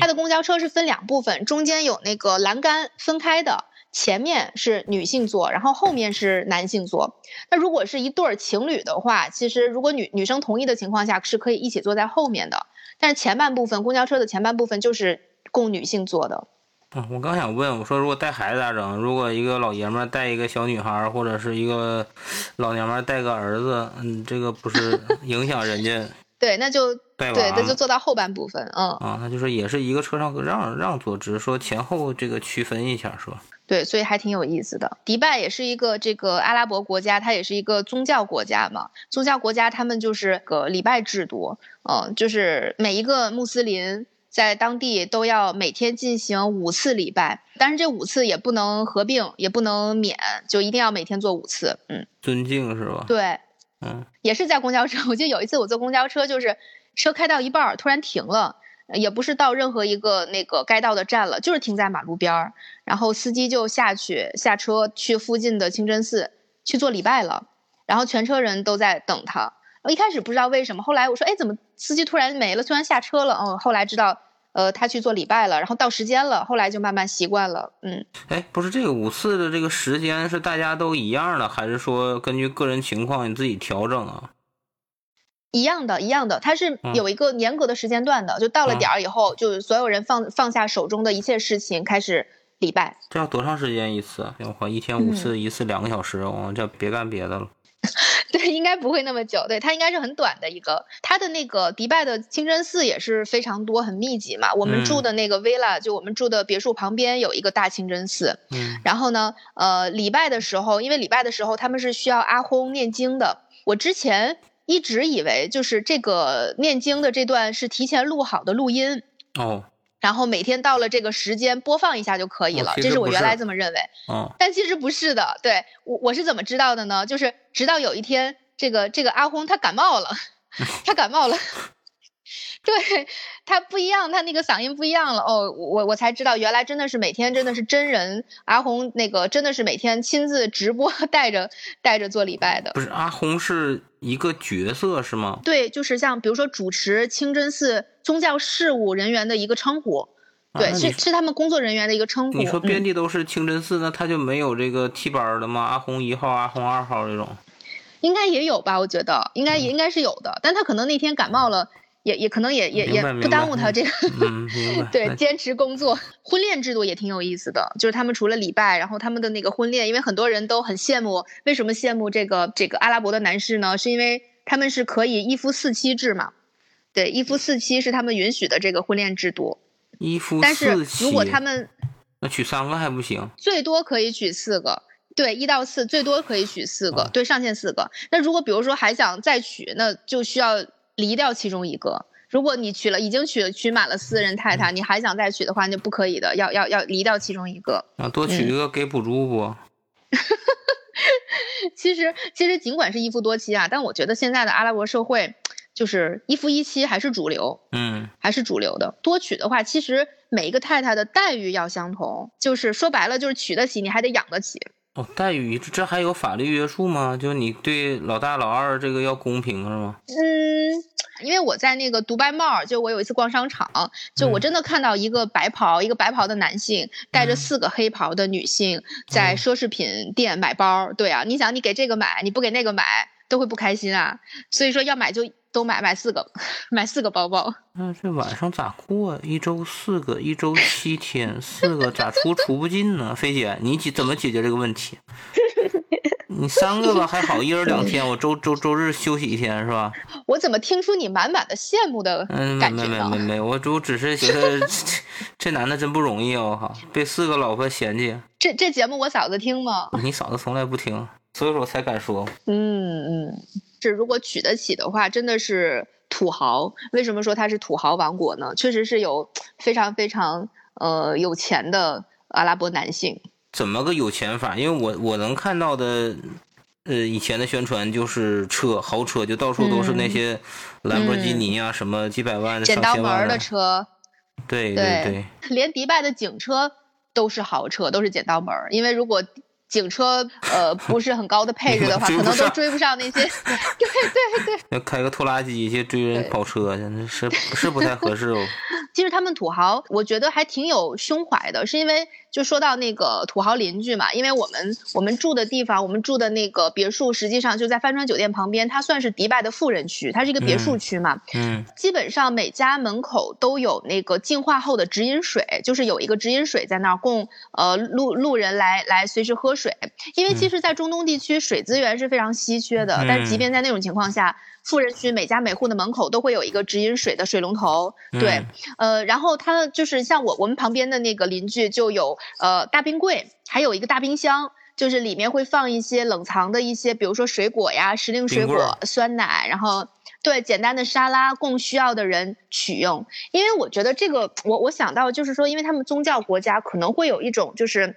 它的公交车是分两部分，中间有那个栏杆分开的。前面是女性座，然后后面是男性座。那如果是一对儿情侣的话，其实如果女女生同意的情况下，是可以一起坐在后面的。但是前半部分公交车的前半部分就是供女性坐的。啊，我刚想问，我说如果带孩子咋整？如果一个老爷们带一个小女孩，或者是一个老娘们带个儿子，嗯，这个不是 影响人家？对，那就对，那就坐到后半部分。嗯啊，那就是也是一个车上让让座，只是说前后这个区分一下，是吧？对，所以还挺有意思的。迪拜也是一个这个阿拉伯国家，它也是一个宗教国家嘛。宗教国家他们就是个礼拜制度，嗯，就是每一个穆斯林在当地都要每天进行五次礼拜，但是这五次也不能合并，也不能免，就一定要每天做五次。嗯，尊敬是吧？对，嗯，也是在公交车。我记得有一次我坐公交车，就是车开到一半突然停了。也不是到任何一个那个该到的站了，就是停在马路边儿，然后司机就下去下车去附近的清真寺去做礼拜了，然后全车人都在等他。我一开始不知道为什么，后来我说，哎，怎么司机突然没了，突然下车了？嗯，后来知道，呃，他去做礼拜了，然后到时间了，后来就慢慢习惯了。嗯，哎，不是这个五次的这个时间是大家都一样的，还是说根据个人情况你自己调整啊？一样的，一样的，它是有一个严格的时间段的，就到了点儿以后，就所有人放放下手中的一切事情，开始礼拜。这要多长时间一次？我靠，一天五次，一次两个小时，我这别干别的了。对，应该不会那么久。对，它应该是很短的一个。它的那个迪拜的清真寺也是非常多、很密集嘛。我们住的那个 villa，就我们住的别墅旁边有一个大清真寺。嗯。然后呢，呃，礼拜的时候，因为礼拜的时候他们是需要阿訇念经的。我之前一直以为就是这个念经的这段是提前录好的录音。哦。然后每天到了这个时间播放一下就可以了，这是我原来这么认为。嗯，但其实不是的。对我我是怎么知道的呢？就是直到有一天，这个这个阿轰他感冒了，他感冒了，对他不一样，他那个嗓音不一样了。哦，我我才知道，原来真的是每天真的是真人阿红那个真的是每天亲自直播带着带着做礼拜的。不是阿红是一个角色是吗？对，就是像比如说主持清真寺。宗教事务人员的一个称呼，对，是是他们工作人员的一个称呼。你说遍地都是清真寺，那他就没有这个替班的吗？阿红一号、阿红二号这种，应该也有吧？我觉得应该也应该是有的，但他可能那天感冒了，也也可能也也也不耽误他这个。嗯，对，坚持工作。婚恋制度也挺有意思的，就是他们除了礼拜，然后他们的那个婚恋，因为很多人都很羡慕，为什么羡慕这个这个阿拉伯的男士呢？是因为他们是可以一夫四妻制嘛？对，一夫四妻是他们允许的这个婚恋制度。一夫四妻，但是如果他们那娶三个还不行？最多可以娶四个。对，一到四最多可以娶四个，对，上限四个。那如果比如说还想再娶，那就需要离掉其中一个。如果你娶了，已经娶了娶满了四人太太，你还想再娶的话，那不可以的，要要要离掉其中一个。啊，多娶一个给补助不？其实其实尽管是一夫多妻啊，但我觉得现在的阿拉伯社会。就是一夫一妻还是主流，嗯，还是主流的。多娶的话，其实每一个太太的待遇要相同，就是说白了，就是娶得起，你还得养得起。哦，待遇这还有法律约束吗？就你对老大老二这个要公平是吗？嗯，因为我在那个独白帽，就我有一次逛商场，就我真的看到一个白袍，一个白袍的男性带着四个黑袍的女性在奢侈品店买包。对啊，你想你给这个买，你不给那个买，都会不开心啊。所以说要买就。都买买四个，买四个包包。那这晚上咋过？一周四个，一周七天，四个咋出除不尽呢？菲姐，你解怎么解决这个问题？你三个吧还好，一人两天，我周周周日休息一天是吧？我怎么听出你满满的羡慕的感觉呢？没没没没，我我只是觉得 这男的真不容易啊！我靠，被四个老婆嫌弃。这这节目我嫂子听吗？你嫂子从来不听，所以说我才敢说。嗯嗯。是，如果娶得起的话，真的是土豪。为什么说他是土豪王国呢？确实是有非常非常呃有钱的阿拉伯男性。怎么个有钱法？因为我我能看到的，呃，以前的宣传就是车豪车，就到处都是那些兰博基尼啊，什么几百万、剪刀门的车。对对对，连迪拜的警车都是豪车，都是剪刀门。因为如果警车呃不是很高的配置的话，可能都追不上那些。对对对。要开个拖拉机去追人跑车去，那是 是不太合适哦。其实他们土豪，我觉得还挺有胸怀的，是因为就说到那个土豪邻居嘛，因为我们我们住的地方，我们住的那个别墅，实际上就在帆船酒店旁边，它算是迪拜的富人区，它是一个别墅区嘛。嗯。基本上每家门口都有那个净化后的直饮水，就是有一个直饮水在那儿供呃路路人来来随时喝。水，因为其实，在中东地区，水资源是非常稀缺的。但即便在那种情况下，富人区每家每户的门口都会有一个直饮水的水龙头。对，呃，然后它就是像我我们旁边的那个邻居就有呃大冰柜，还有一个大冰箱，就是里面会放一些冷藏的一些，比如说水果呀、时令水果、酸奶，然后对简单的沙拉供需要的人取用。因为我觉得这个，我我想到就是说，因为他们宗教国家可能会有一种就是。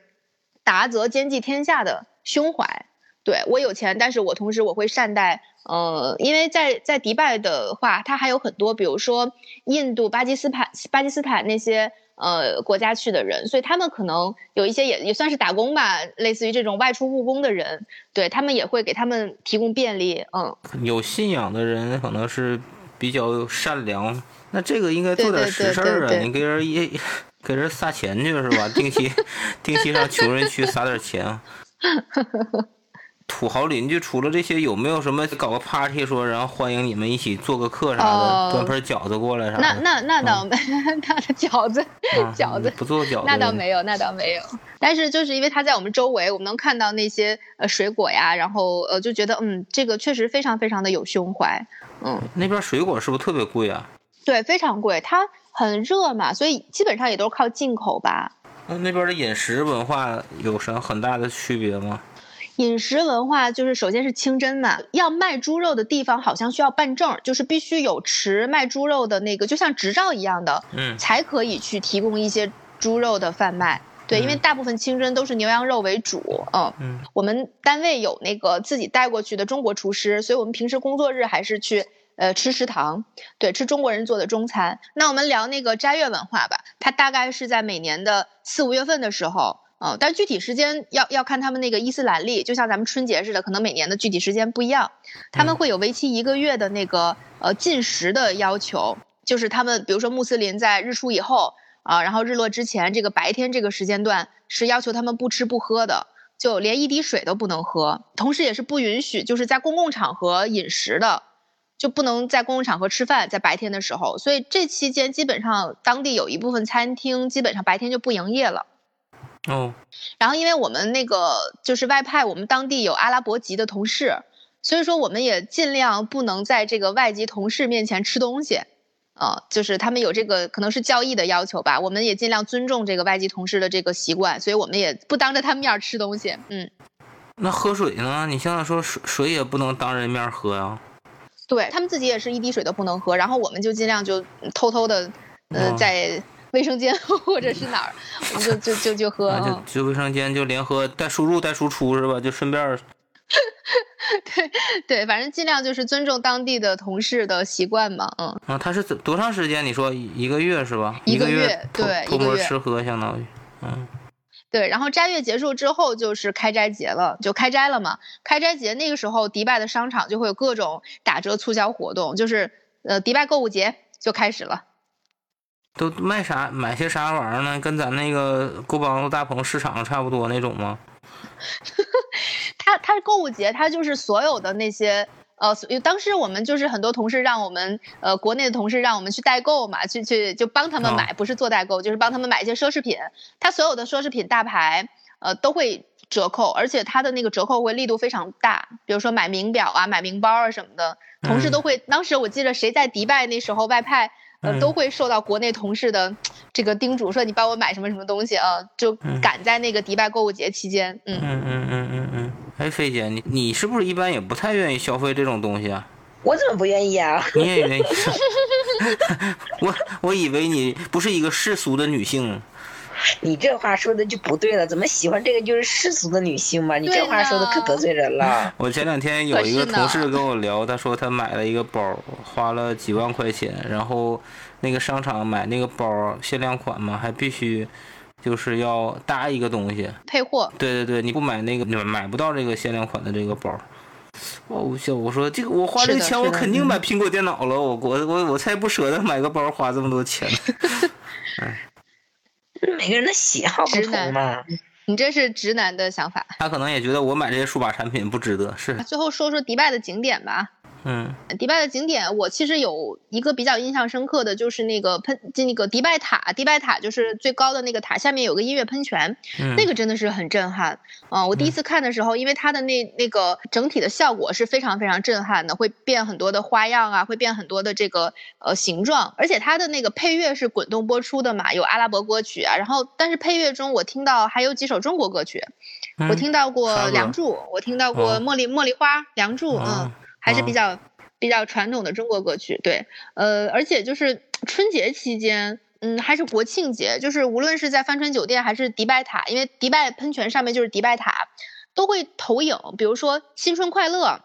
达则兼济天下的胸怀，对我有钱，但是我同时我会善待，呃，因为在在迪拜的话，它还有很多，比如说印度、巴基斯坦、巴基斯坦那些呃国家去的人，所以他们可能有一些也也算是打工吧，类似于这种外出务工的人，对他们也会给他们提供便利，嗯。有信仰的人可能是比较善良，那这个应该做点实事儿啊，你给人一。给人撒钱去是吧？定期 定期上穷人区撒点钱。土豪邻居除了这些，有没有什么搞个 party 说，然后欢迎你们一起做个客啥的，哦端盆饺子过来啥的？那那那倒没，那饺子啊 饺子不做饺子，那倒没有，那倒没有。但是就是因为它在我们周围，我们能看到那些呃水果呀，然后呃就觉得嗯，这个确实非常非常的有胸怀。嗯，那边水果是不是特别贵啊？对，非常贵，它很热嘛，所以基本上也都是靠进口吧。那那边的饮食文化有什很大的区别吗？饮食文化就是首先是清真嘛，要卖猪肉的地方好像需要办证，就是必须有持卖猪肉的那个，就像执照一样的，嗯才可以去提供一些猪肉的贩卖。对，因为大部分清真都是牛羊肉为主，嗯，嗯我们单位有那个自己带过去的中国厨师，所以我们平时工作日还是去呃吃食堂，对，吃中国人做的中餐。那我们聊那个斋月文化吧，它大概是在每年的四五月份的时候。嗯，但具体时间要要看他们那个伊斯兰历，就像咱们春节似的，可能每年的具体时间不一样。他们会有为期一个月的那个呃禁食的要求，就是他们比如说穆斯林在日出以后啊，然后日落之前这个白天这个时间段是要求他们不吃不喝的，就连一滴水都不能喝，同时也是不允许就是在公共场合饮食的。就不能在公共场合吃饭，在白天的时候，所以这期间基本上当地有一部分餐厅基本上白天就不营业了。哦，然后因为我们那个就是外派，我们当地有阿拉伯籍的同事，所以说我们也尽量不能在这个外籍同事面前吃东西，呃，就是他们有这个可能是教义的要求吧，我们也尽量尊重这个外籍同事的这个习惯，所以我们也不当着他们面吃东西，嗯，那喝水呢？你现在说水水也不能当人面喝呀。对他们自己也是一滴水都不能喝，然后我们就尽量就偷偷的，呃，哦在卫生间 或者是哪儿，我们就就就就喝，就就卫生间就联合带输入带输出是吧？就顺便儿 对对，反正尽量就是尊重当地的同事的习惯嘛，嗯。啊，他是多长时间？你说一个月是吧？一一个个月偷对偷摸一个月吃喝相当于，嗯，对，然后斋月结束之后就是开斋节了，就开斋了嘛。开斋节那个时候，迪拜的商场就会有各种打折促销活动，就是呃，迪拜购物节就开始了。都卖啥买些啥玩意儿呢？跟咱那个沟帮子大棚市场差不多那种吗？它它是购物节，它就是所有的那些呃，当时我们就是很多同事让我们呃，国内的同事让我们去代购嘛，去去就帮他们买，不是做代购，就是帮他们买一些奢侈品。它所有的奢侈品大牌呃都会折扣，而且它的那个折扣会力度非常大，比如说买名表啊、买名包啊什么的，同事都会。当时我记得谁在迪拜那时候外派。呃，嗯都会受到国内同事的这个叮嘱，说你帮我买什么什么东西啊，就赶在那个迪拜购物节期间，嗯。嗯嗯嗯嗯嗯。哎，飞姐，你你是不是一般也不太愿意消费这种东西啊？我怎么不愿意啊？你也愿意？我我以为你不是一个世俗的女性。你这话说的就不对了，怎么喜欢这个就是世俗的女性嘛？你这话说的可得罪人了。我前两天有一个同事跟我聊，他说他买了一个包，花了几万块钱，然后那个商场买那个包限量款嘛，还必须就是要搭一个东西配货。对对对，你不买那个，你买不到这个限量款的这个包。我笑，我说这个我花这个钱，我肯定买苹果电脑了，我我我我才不舍得买个包花这么多钱。哎。每个人的喜好不同嘛，你这是直男的想法。他可能也觉得我买这些数码产品不值得。是。最后说说迪拜的景点吧。嗯，迪拜的景点，我其实有一个比较印象深刻的就是那个喷，就那个迪拜塔，迪拜塔就是最高的那个塔，下面有个音乐喷泉，嗯、那个真的是很震撼啊、呃！我第一次看的时候，因为它的那那个整体的效果是非常非常震撼的，会变很多的花样啊，会变很多的这个呃形状，而且它的那个配乐是滚动播出的嘛，有阿拉伯歌曲啊，然后但是配乐中我听到还有几首中国歌曲，嗯、我听到过《梁祝》，我听到过茉莉茉莉花，《梁祝》哦嗯。还是比较、哦、比较传统的中国歌曲，对，呃，而且就是 春节期间，嗯，还是国庆节，就是无论是在帆船酒店还是迪拜塔，因为迪拜喷泉上面就是迪拜塔，都会投影，比如说“新春快乐”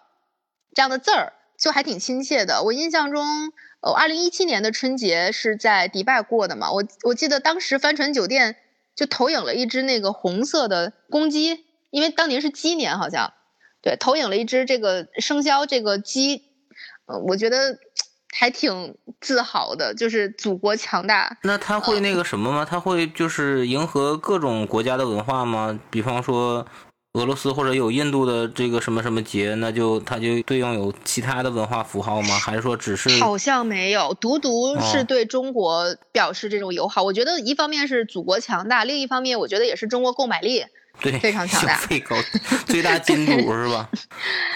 这样的字儿，就还挺亲切的。我印象中，呃，二零一七年的春节是在迪拜过的嘛，我我记得当时帆船酒店就投影了一只那个红色的公鸡，因为当年是鸡年，好像。对，投影了一只这个生肖这个鸡，呃，我觉得 还挺自豪的，就是祖国强大。那他会那个什么吗？他会就是迎合各种国家的文化吗？比方说，俄罗斯或者有印度的这个什么什么节，那就它就对应有其他的文化符号吗？还是说只是？好像没有，独独是对中国表示这种友好。我觉得一方面是祖国强大，另一方面我觉得也是中国购买力对非常强大，费高，最大金主 是吧？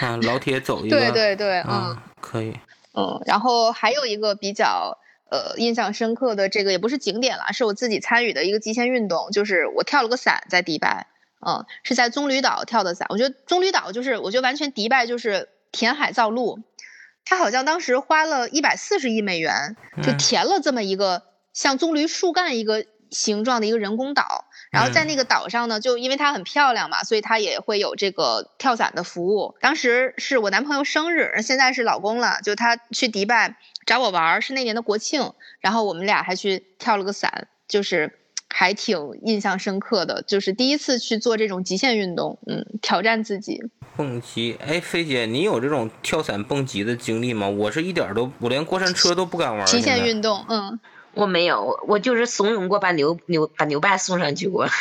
啊，老铁走一个，对对对，嗯，可以，嗯，然后还有一个比较。呃，印象深刻的这个也不是景点了，是我自己参与的一个极限运动，就是我跳了个伞在迪拜，嗯，是在棕榈岛跳的伞。我觉得棕榈岛就是，我觉得完全迪拜就是填海造陆，他好像当时花了一百四十亿美元，就填了这么一个像棕榈树干一个形状的一个人工岛。然后在那个岛上呢，就因为它很漂亮嘛，所以它也会有这个跳伞的服务。当时是我男朋友生日，现在是老公了，就他去迪拜找我玩，是那年的国庆，然后我们俩还去跳了个伞，就是还挺印象深刻的，就是第一次去做这种极限运动，嗯，挑战自己。蹦极，哎，菲姐，你有这种跳伞蹦极的经历吗？我是一点都，我连过山车都不敢玩。极限运动，嗯。我没有，我就是怂恿过把牛牛把牛爸送上去过。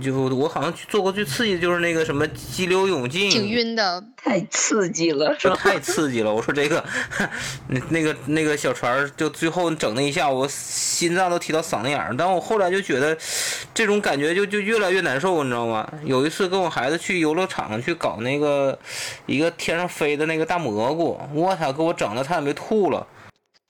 就我好像做过最刺激的就是那个什么激流勇进，挺晕的，太刺激了，是太刺激了。我说这个，那个那个小船就最后整那一下，我心脏都提到嗓子眼儿。但我后来就觉得，这种感觉就就越来越难受，你知道吗？有一次跟我孩子去游乐场去搞那个一个天上飞的那个大蘑菇，我操，给我整的差点没吐了。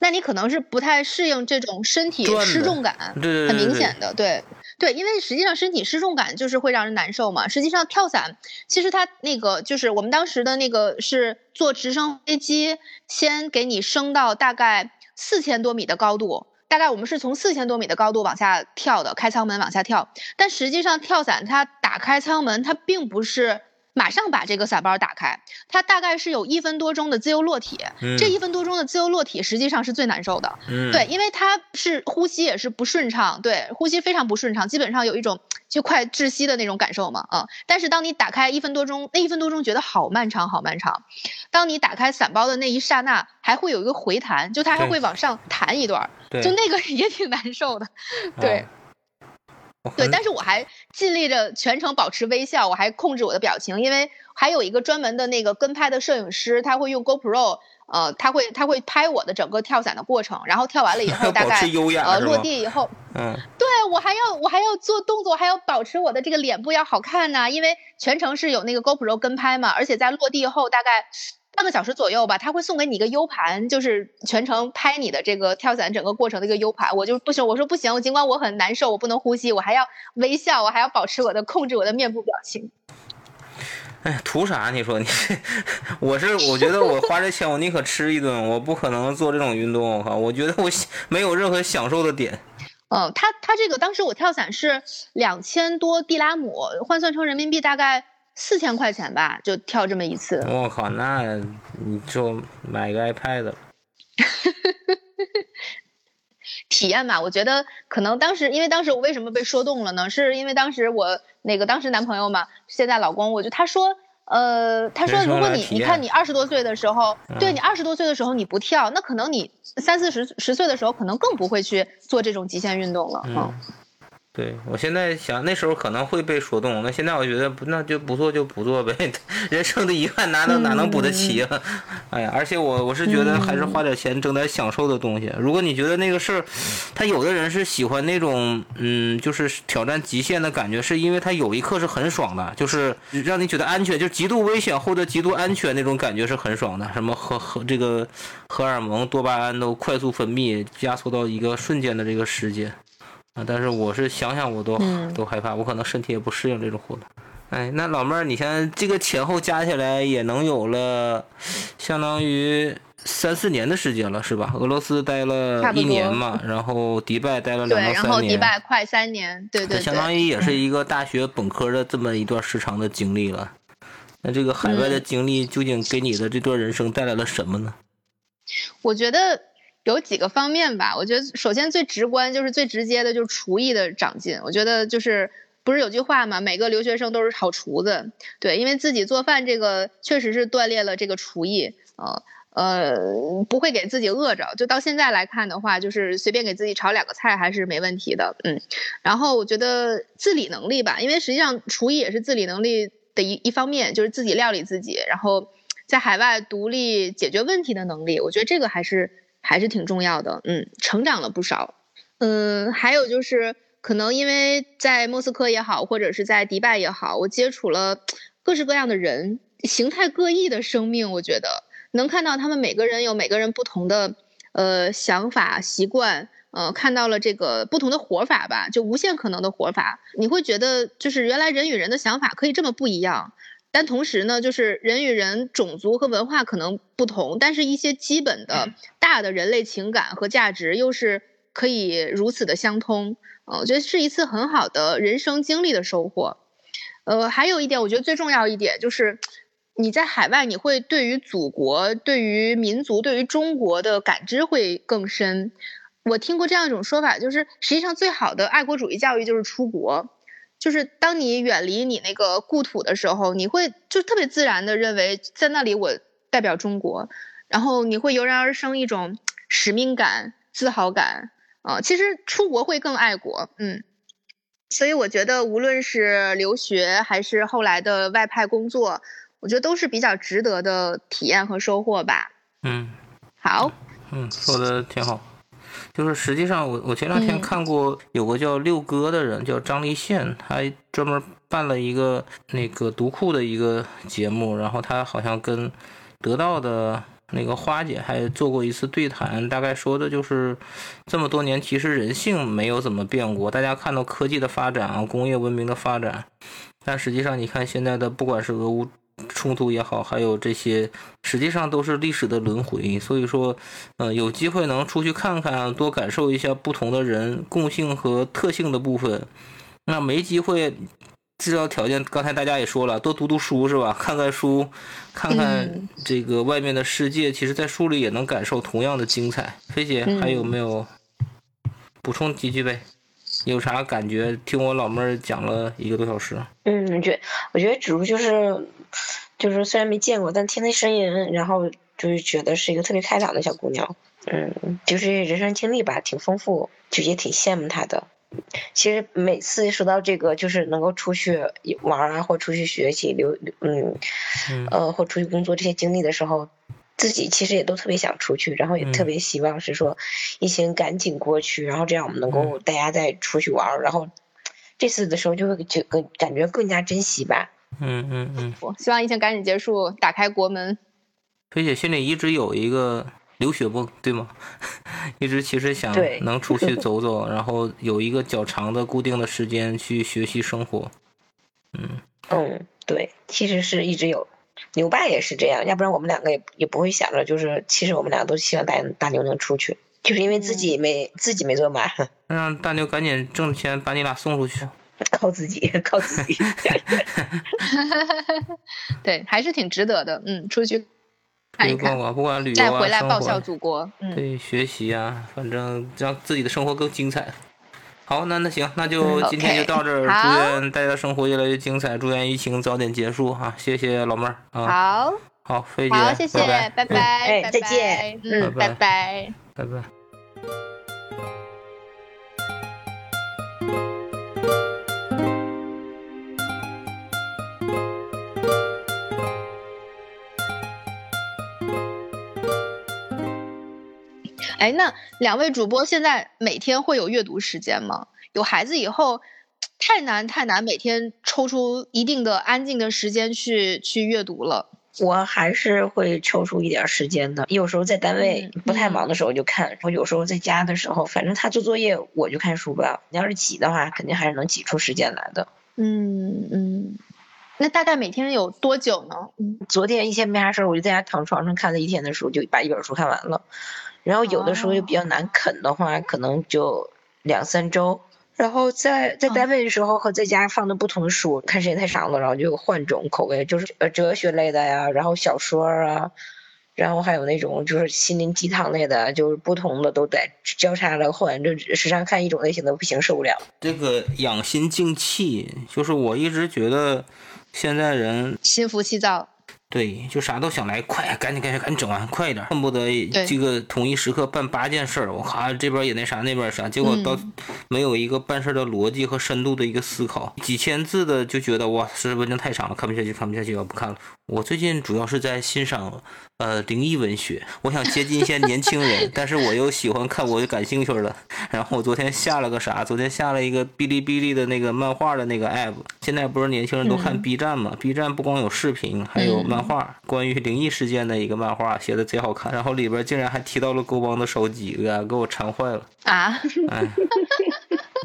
那你可能是不太适应这种身体失重感，对很明显的，对对，因为实际上身体失重感就是会让人难受嘛。实际上跳伞，其实它那个就是我们当时的那个是坐直升飞机，先给你升到大概四千多米的高度，大概我们是从四千多米的高度往下跳的，开舱门往下跳。但实际上跳伞它打开舱门，它并不是。马上把这个伞包打开，它大概是有一分多钟的自由落体。这一分多钟的自由落体实际上是最难受的，对，因为它是呼吸也是不顺畅，对，呼吸非常不顺畅，基本上有一种就快窒息的那种感受嘛，啊。但是当你打开一分多钟，那一分多钟觉得好漫长，好漫长。当你打开伞包的那一刹那，还会有一个回弹，就它还会往上弹一段，就那个 也挺难受的，对。对，但是我还尽力着全程保持微笑，我还控制我的表情，因为还有一个专门的那个跟拍的摄影师，他会用 GoPro，呃，他会他会拍我的整个跳伞的过程，然后跳完了以后，大概呃落地以后，嗯，对我还要我还要做动作，还要保持我的这个脸部要好看呐，因为全程是有那个 GoPro 跟拍嘛，而且在落地后大概。半个小时左右吧，他会送给你一个 U 盘，就是全程拍你的这个跳伞整个过程的一个 U 盘。我就不行，我说不行，我尽管我很难受，我不能呼吸，我还要微笑，我还要保持我的控制我的面部表情。哎，图啥？你说你，我是我觉得我花这钱我宁可吃一顿，我不可能做这种运动。我靠，我觉得我没有任何享受的点。嗯，他他这个当时我跳伞是两千多迪拉姆，换算成人民币大概。四千块钱吧，就跳这么一次。我靠，那你就买个 iPad。体验嘛，我觉得可能当时，因为当时我为什么被说动了呢？是因为当时我那个当时男朋友嘛，现在老公，我就他说，呃，他说如果你你看你二十多岁的时候，对你二十多岁的时候你不跳，那可能你三四十十岁的时候可能更不会去做这种极限运动了，嗯。对我现在想，那时候可能会被说动，那现在我觉得不，那就不做就不做呗。人生的遗憾哪能哪能补得齐啊？哎呀，而且我我是觉得还是花点钱整点享受的东西。如果你觉得那个事儿，他有的人是喜欢那种，嗯，就是挑战极限的感觉，是因为他有一刻是很爽的，就是让你觉得安全，就极度危险或者极度安全那种感觉是很爽的。什么荷荷这个荷尔蒙、多巴胺都快速分泌，压缩到一个瞬间的这个时间。啊！但是我是想想我都都害怕，我可能身体也不适应这种活动。哎，那老妹儿，你像这个前后加起来也能有了，相当于三四年的时间了，是吧？俄罗斯待了一年嘛，然后迪拜待了两到三年，然后迪拜快三年，对对。相当于也是一个大学本科的这么一段时长的经历了。那这个海外的经历究竟给你的这段人生带来了什么呢？我觉得。有几个方面吧，我觉得首先最直观就是最直接的，就是厨艺的长进。我觉得就是不是有句话嘛，每个留学生都是好厨子。对，因为自己做饭这个确实是锻炼了这个厨艺。呃呃，不会给自己饿着。就到现在来看的话，就是随便给自己炒两个菜还是没问题的。嗯，然后我觉得自理能力吧，因为实际上厨艺也是自理能力的一一方面，就是自己料理自己，然后在海外独立解决问题的能力，我觉得这个还是还是挺重要的。嗯，成长了不少。嗯，还有就是可能因为在莫斯科也好，或者是在迪拜也好，我接触了各式各样的人，形态各异的生命，我觉得能看到他们每个人有每个人不同的呃想法习惯，呃，看到了这个不同的活法吧，就无限可能的活法，你会觉得就是原来人与人的想法可以这么不一样，但同时呢，就是人与人种族和文化可能不同，但是一些基本的大的人类情感和价值又是。可以如此的相通，呃，我觉得是一次很好的人生经历的收获。呃，还有一点，我觉得最重要一点就是，你在海外，你会对于祖国、对于民族、对于中国的感知会更深。我听过这样一种说法，就是实际上最好的爱国主义教育就是出国，就是当你远离你那个故土的时候，你会就特别自然的认为在那里我代表中国，然后你会油然而生一种使命感、自豪感。啊，其实出国会更爱国，嗯，所以我觉得无论是留学还是后来的外派工作，我觉得都是比较值得的体验和收获吧。嗯，好，嗯，说的挺好。就是实际上，我我前两天看过有个叫六哥的人，叫张立宪，他专门办了一个那个读库的一个节目，然后他好像跟得到的。那个花姐还做过一次对谈，大概说的就是这么多年，其实人性没有怎么变过。大家看到科技的发展啊，工业文明的发展，但实际上你看现在的，不管是俄乌冲突也好，还有这些，实际上都是历史的轮回。所以说，嗯，有机会能出去看看，多感受一下不同的人共性和特性的部分。那没机会。制造条件，刚才大家也说了，多读读书是吧？看看书，看看这个外面的世界，其实，在书里也能感受同样的精彩。菲姐还有没有补充几句呗？有啥感觉？听我老妹儿讲了一个多小时。嗯，我觉我觉得主要就是，就是虽然没见过，但听那声音，然后就是觉得是一个特别开朗的小姑娘。嗯，就是人生经历吧，挺丰富，就也挺羡慕她的。其实每次说到这个，就是能够出去玩啊，或出去学习、留嗯，呃，或出去工作这些经历的时候，自己其实也都特别想出去，然后也特别希望是说疫情赶紧过去，然后这样我们能够大家再出去玩，然后这次的时候就会就更感觉更加珍惜吧。嗯嗯嗯，希望疫情赶紧结束，打开国门。菲姐心里一直有一个。留学梦对吗？一直其实想能出去走走，然后有一个较长的固定的时间去学习生活。嗯嗯，对，其实是一直有。牛爸也是这样，要不然我们两个也也不会想着，就是其实我们俩都希望大大牛能出去，就是因为自己没自己没做满。让大牛赶紧挣钱把你俩送出去。靠自己，靠自己。对，还是挺值得的。嗯，出去。去逛逛，不管旅游啊，再回来报效祖国，嗯对，学习啊，反正让自己的生活更精彩。好，那那行，那就今天就到这儿。祝愿大家的生活越来越精彩，祝愿疫情早点结束哈。谢谢老妹儿啊。好，好，飞姐，好，谢谢，拜拜，哎，再见，嗯，拜拜，拜拜。哎，那两位主播现在每天会有阅读时间吗？有孩子以后，太难太难，每天抽出一定的安静的时间去去阅读了。我还是会抽出一点时间的，有时候在单位不太忙的时候就看，我有时候在家的时候，反正他做作业我就看书吧。你要是挤的话，肯定还是能挤出时间来的。嗯嗯，那大概每天有多久呢？昨天一天没啥事儿，我就在家躺床上看了一天的书，就把一本书看完了。然后有的时候就比较难啃的话，可能就两三周。然后在在单位的时候和在家放的不同的书，看时间太长了，然后就换种口味，就是呃哲学类的呀，然后小说啊，然后还有那种就是心灵鸡汤类的，就是不同的都在交叉着换，就时常看一种类型的不行受不了。这个养心静气，就是我一直觉得现在人心浮气躁。对，就啥都想来快，赶紧赶紧赶紧整完，快一点，恨不得这个同一时刻办八件事儿。我靠，这边也那啥，那边啥，结果到没有一个办事的逻辑和深度的一个思考，几千字的就觉得哇，这文章太长了，看不下去，看不下去，我不看了。我最近主要是在欣赏呃灵异文学，我想接近一些年轻人，但是我又喜欢看我就感兴趣了。然后我昨天下了个啥？昨天下了一个哔哩哔哩的那个漫画的那个 app。现在不是年轻人都看 B 站嘛？B 站不光有视频，还有漫画，关于灵异事件的一个漫画，写的贼好看。然后里边竟然还提到了沟帮的烧鸡，给我馋坏了啊！哎。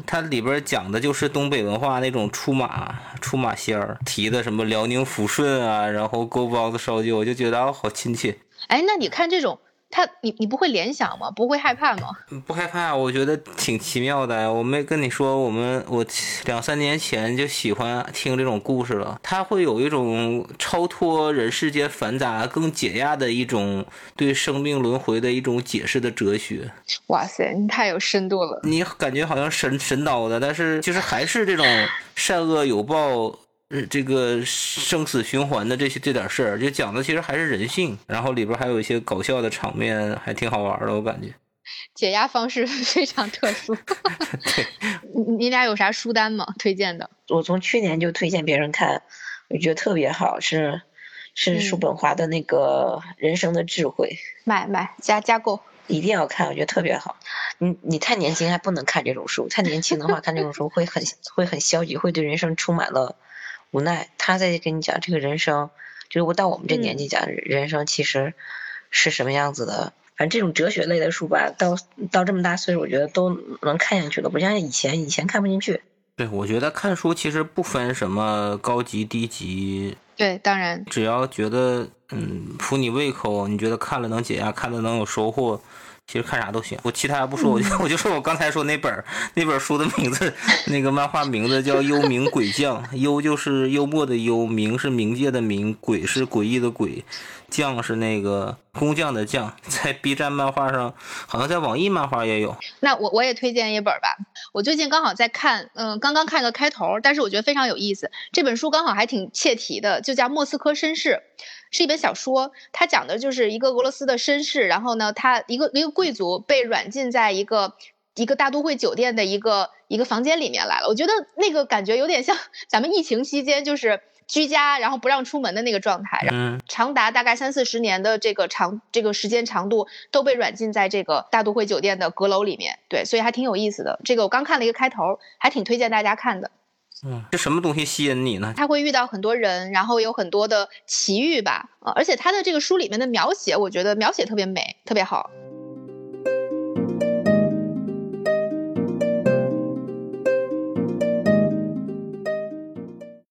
它里边讲的就是东北文化那种出马出马仙儿提的什么辽宁抚顺啊，然后锅包子烧酒，我就觉得哦好亲切。哎，那你看这种。他，你你不会联想吗？不会害怕吗？不害怕，我觉得挺奇妙的。我没跟你说，我们我两三年前就喜欢听这种故事了。它会有一种超脱人世间繁杂、更解压的一种对生命轮回的一种解释的哲学。哇塞，你太有深度了！你感觉好像神神叨的，但是就是还是这种善恶有报。呃，这个生死循环的这些这点事儿，就讲的其实还是人性，然后里边还有一些搞笑的场面，还挺好玩的，我感觉。解压方式 非常特殊。你你俩有啥书单吗？推荐的？我从去年就推荐别人看，我觉得特别好，是是叔本华的那个人生的智慧。买买加加购，一定要看，我觉得特别好。你你太年轻还不能看这种书，太年轻的话看这种书会很会很消极，会对人生充满了。无奈，他在跟你讲这个人生，就是我到我们这年纪讲人生，其实是什么样子的。反正这种哲学类的书吧，到到这么大岁数，我觉得都能看进去了，不像以前，以前看不进去。对，我觉得看书其实不分什么高级低级。对，当然，只要觉得嗯符你胃口，你觉得看了能解压，看了能有收获。其实看啥都行，我其他不说，我就 我就说我刚才说那本那本书的名字，那个漫画名字叫《幽冥鬼将》，幽就是幽默的幽，冥是冥界的冥，鬼是诡异的鬼，将是那个工匠的匠。在 B 站漫画上，好像在网易漫画也有。那我我也推荐一本吧，我最近刚好在看，嗯，刚刚看个开头，但是我觉得非常有意思。这本书刚好还挺切题的，就叫《莫斯科绅士》。是一本小说，它讲的就是一个俄罗斯的绅士，然后呢，他一个一个贵族被软禁在一个一个大都会酒店的一个一个房间里面来了。我觉得那个感觉有点像咱们疫情期间就是居家，然后不让出门的那个状态，然后，长达大概三四十年的这个长这个时间长度都被软禁在这个大都会酒店的阁楼里面，对，所以还挺有意思的。这个我刚看了一个开头，还挺推荐大家看的。嗯，这什么东西吸引你呢？他会遇到很多人，然后有很多的奇遇吧，呃，而且他的这个书里面的描写，我觉得描写特别美，特别好。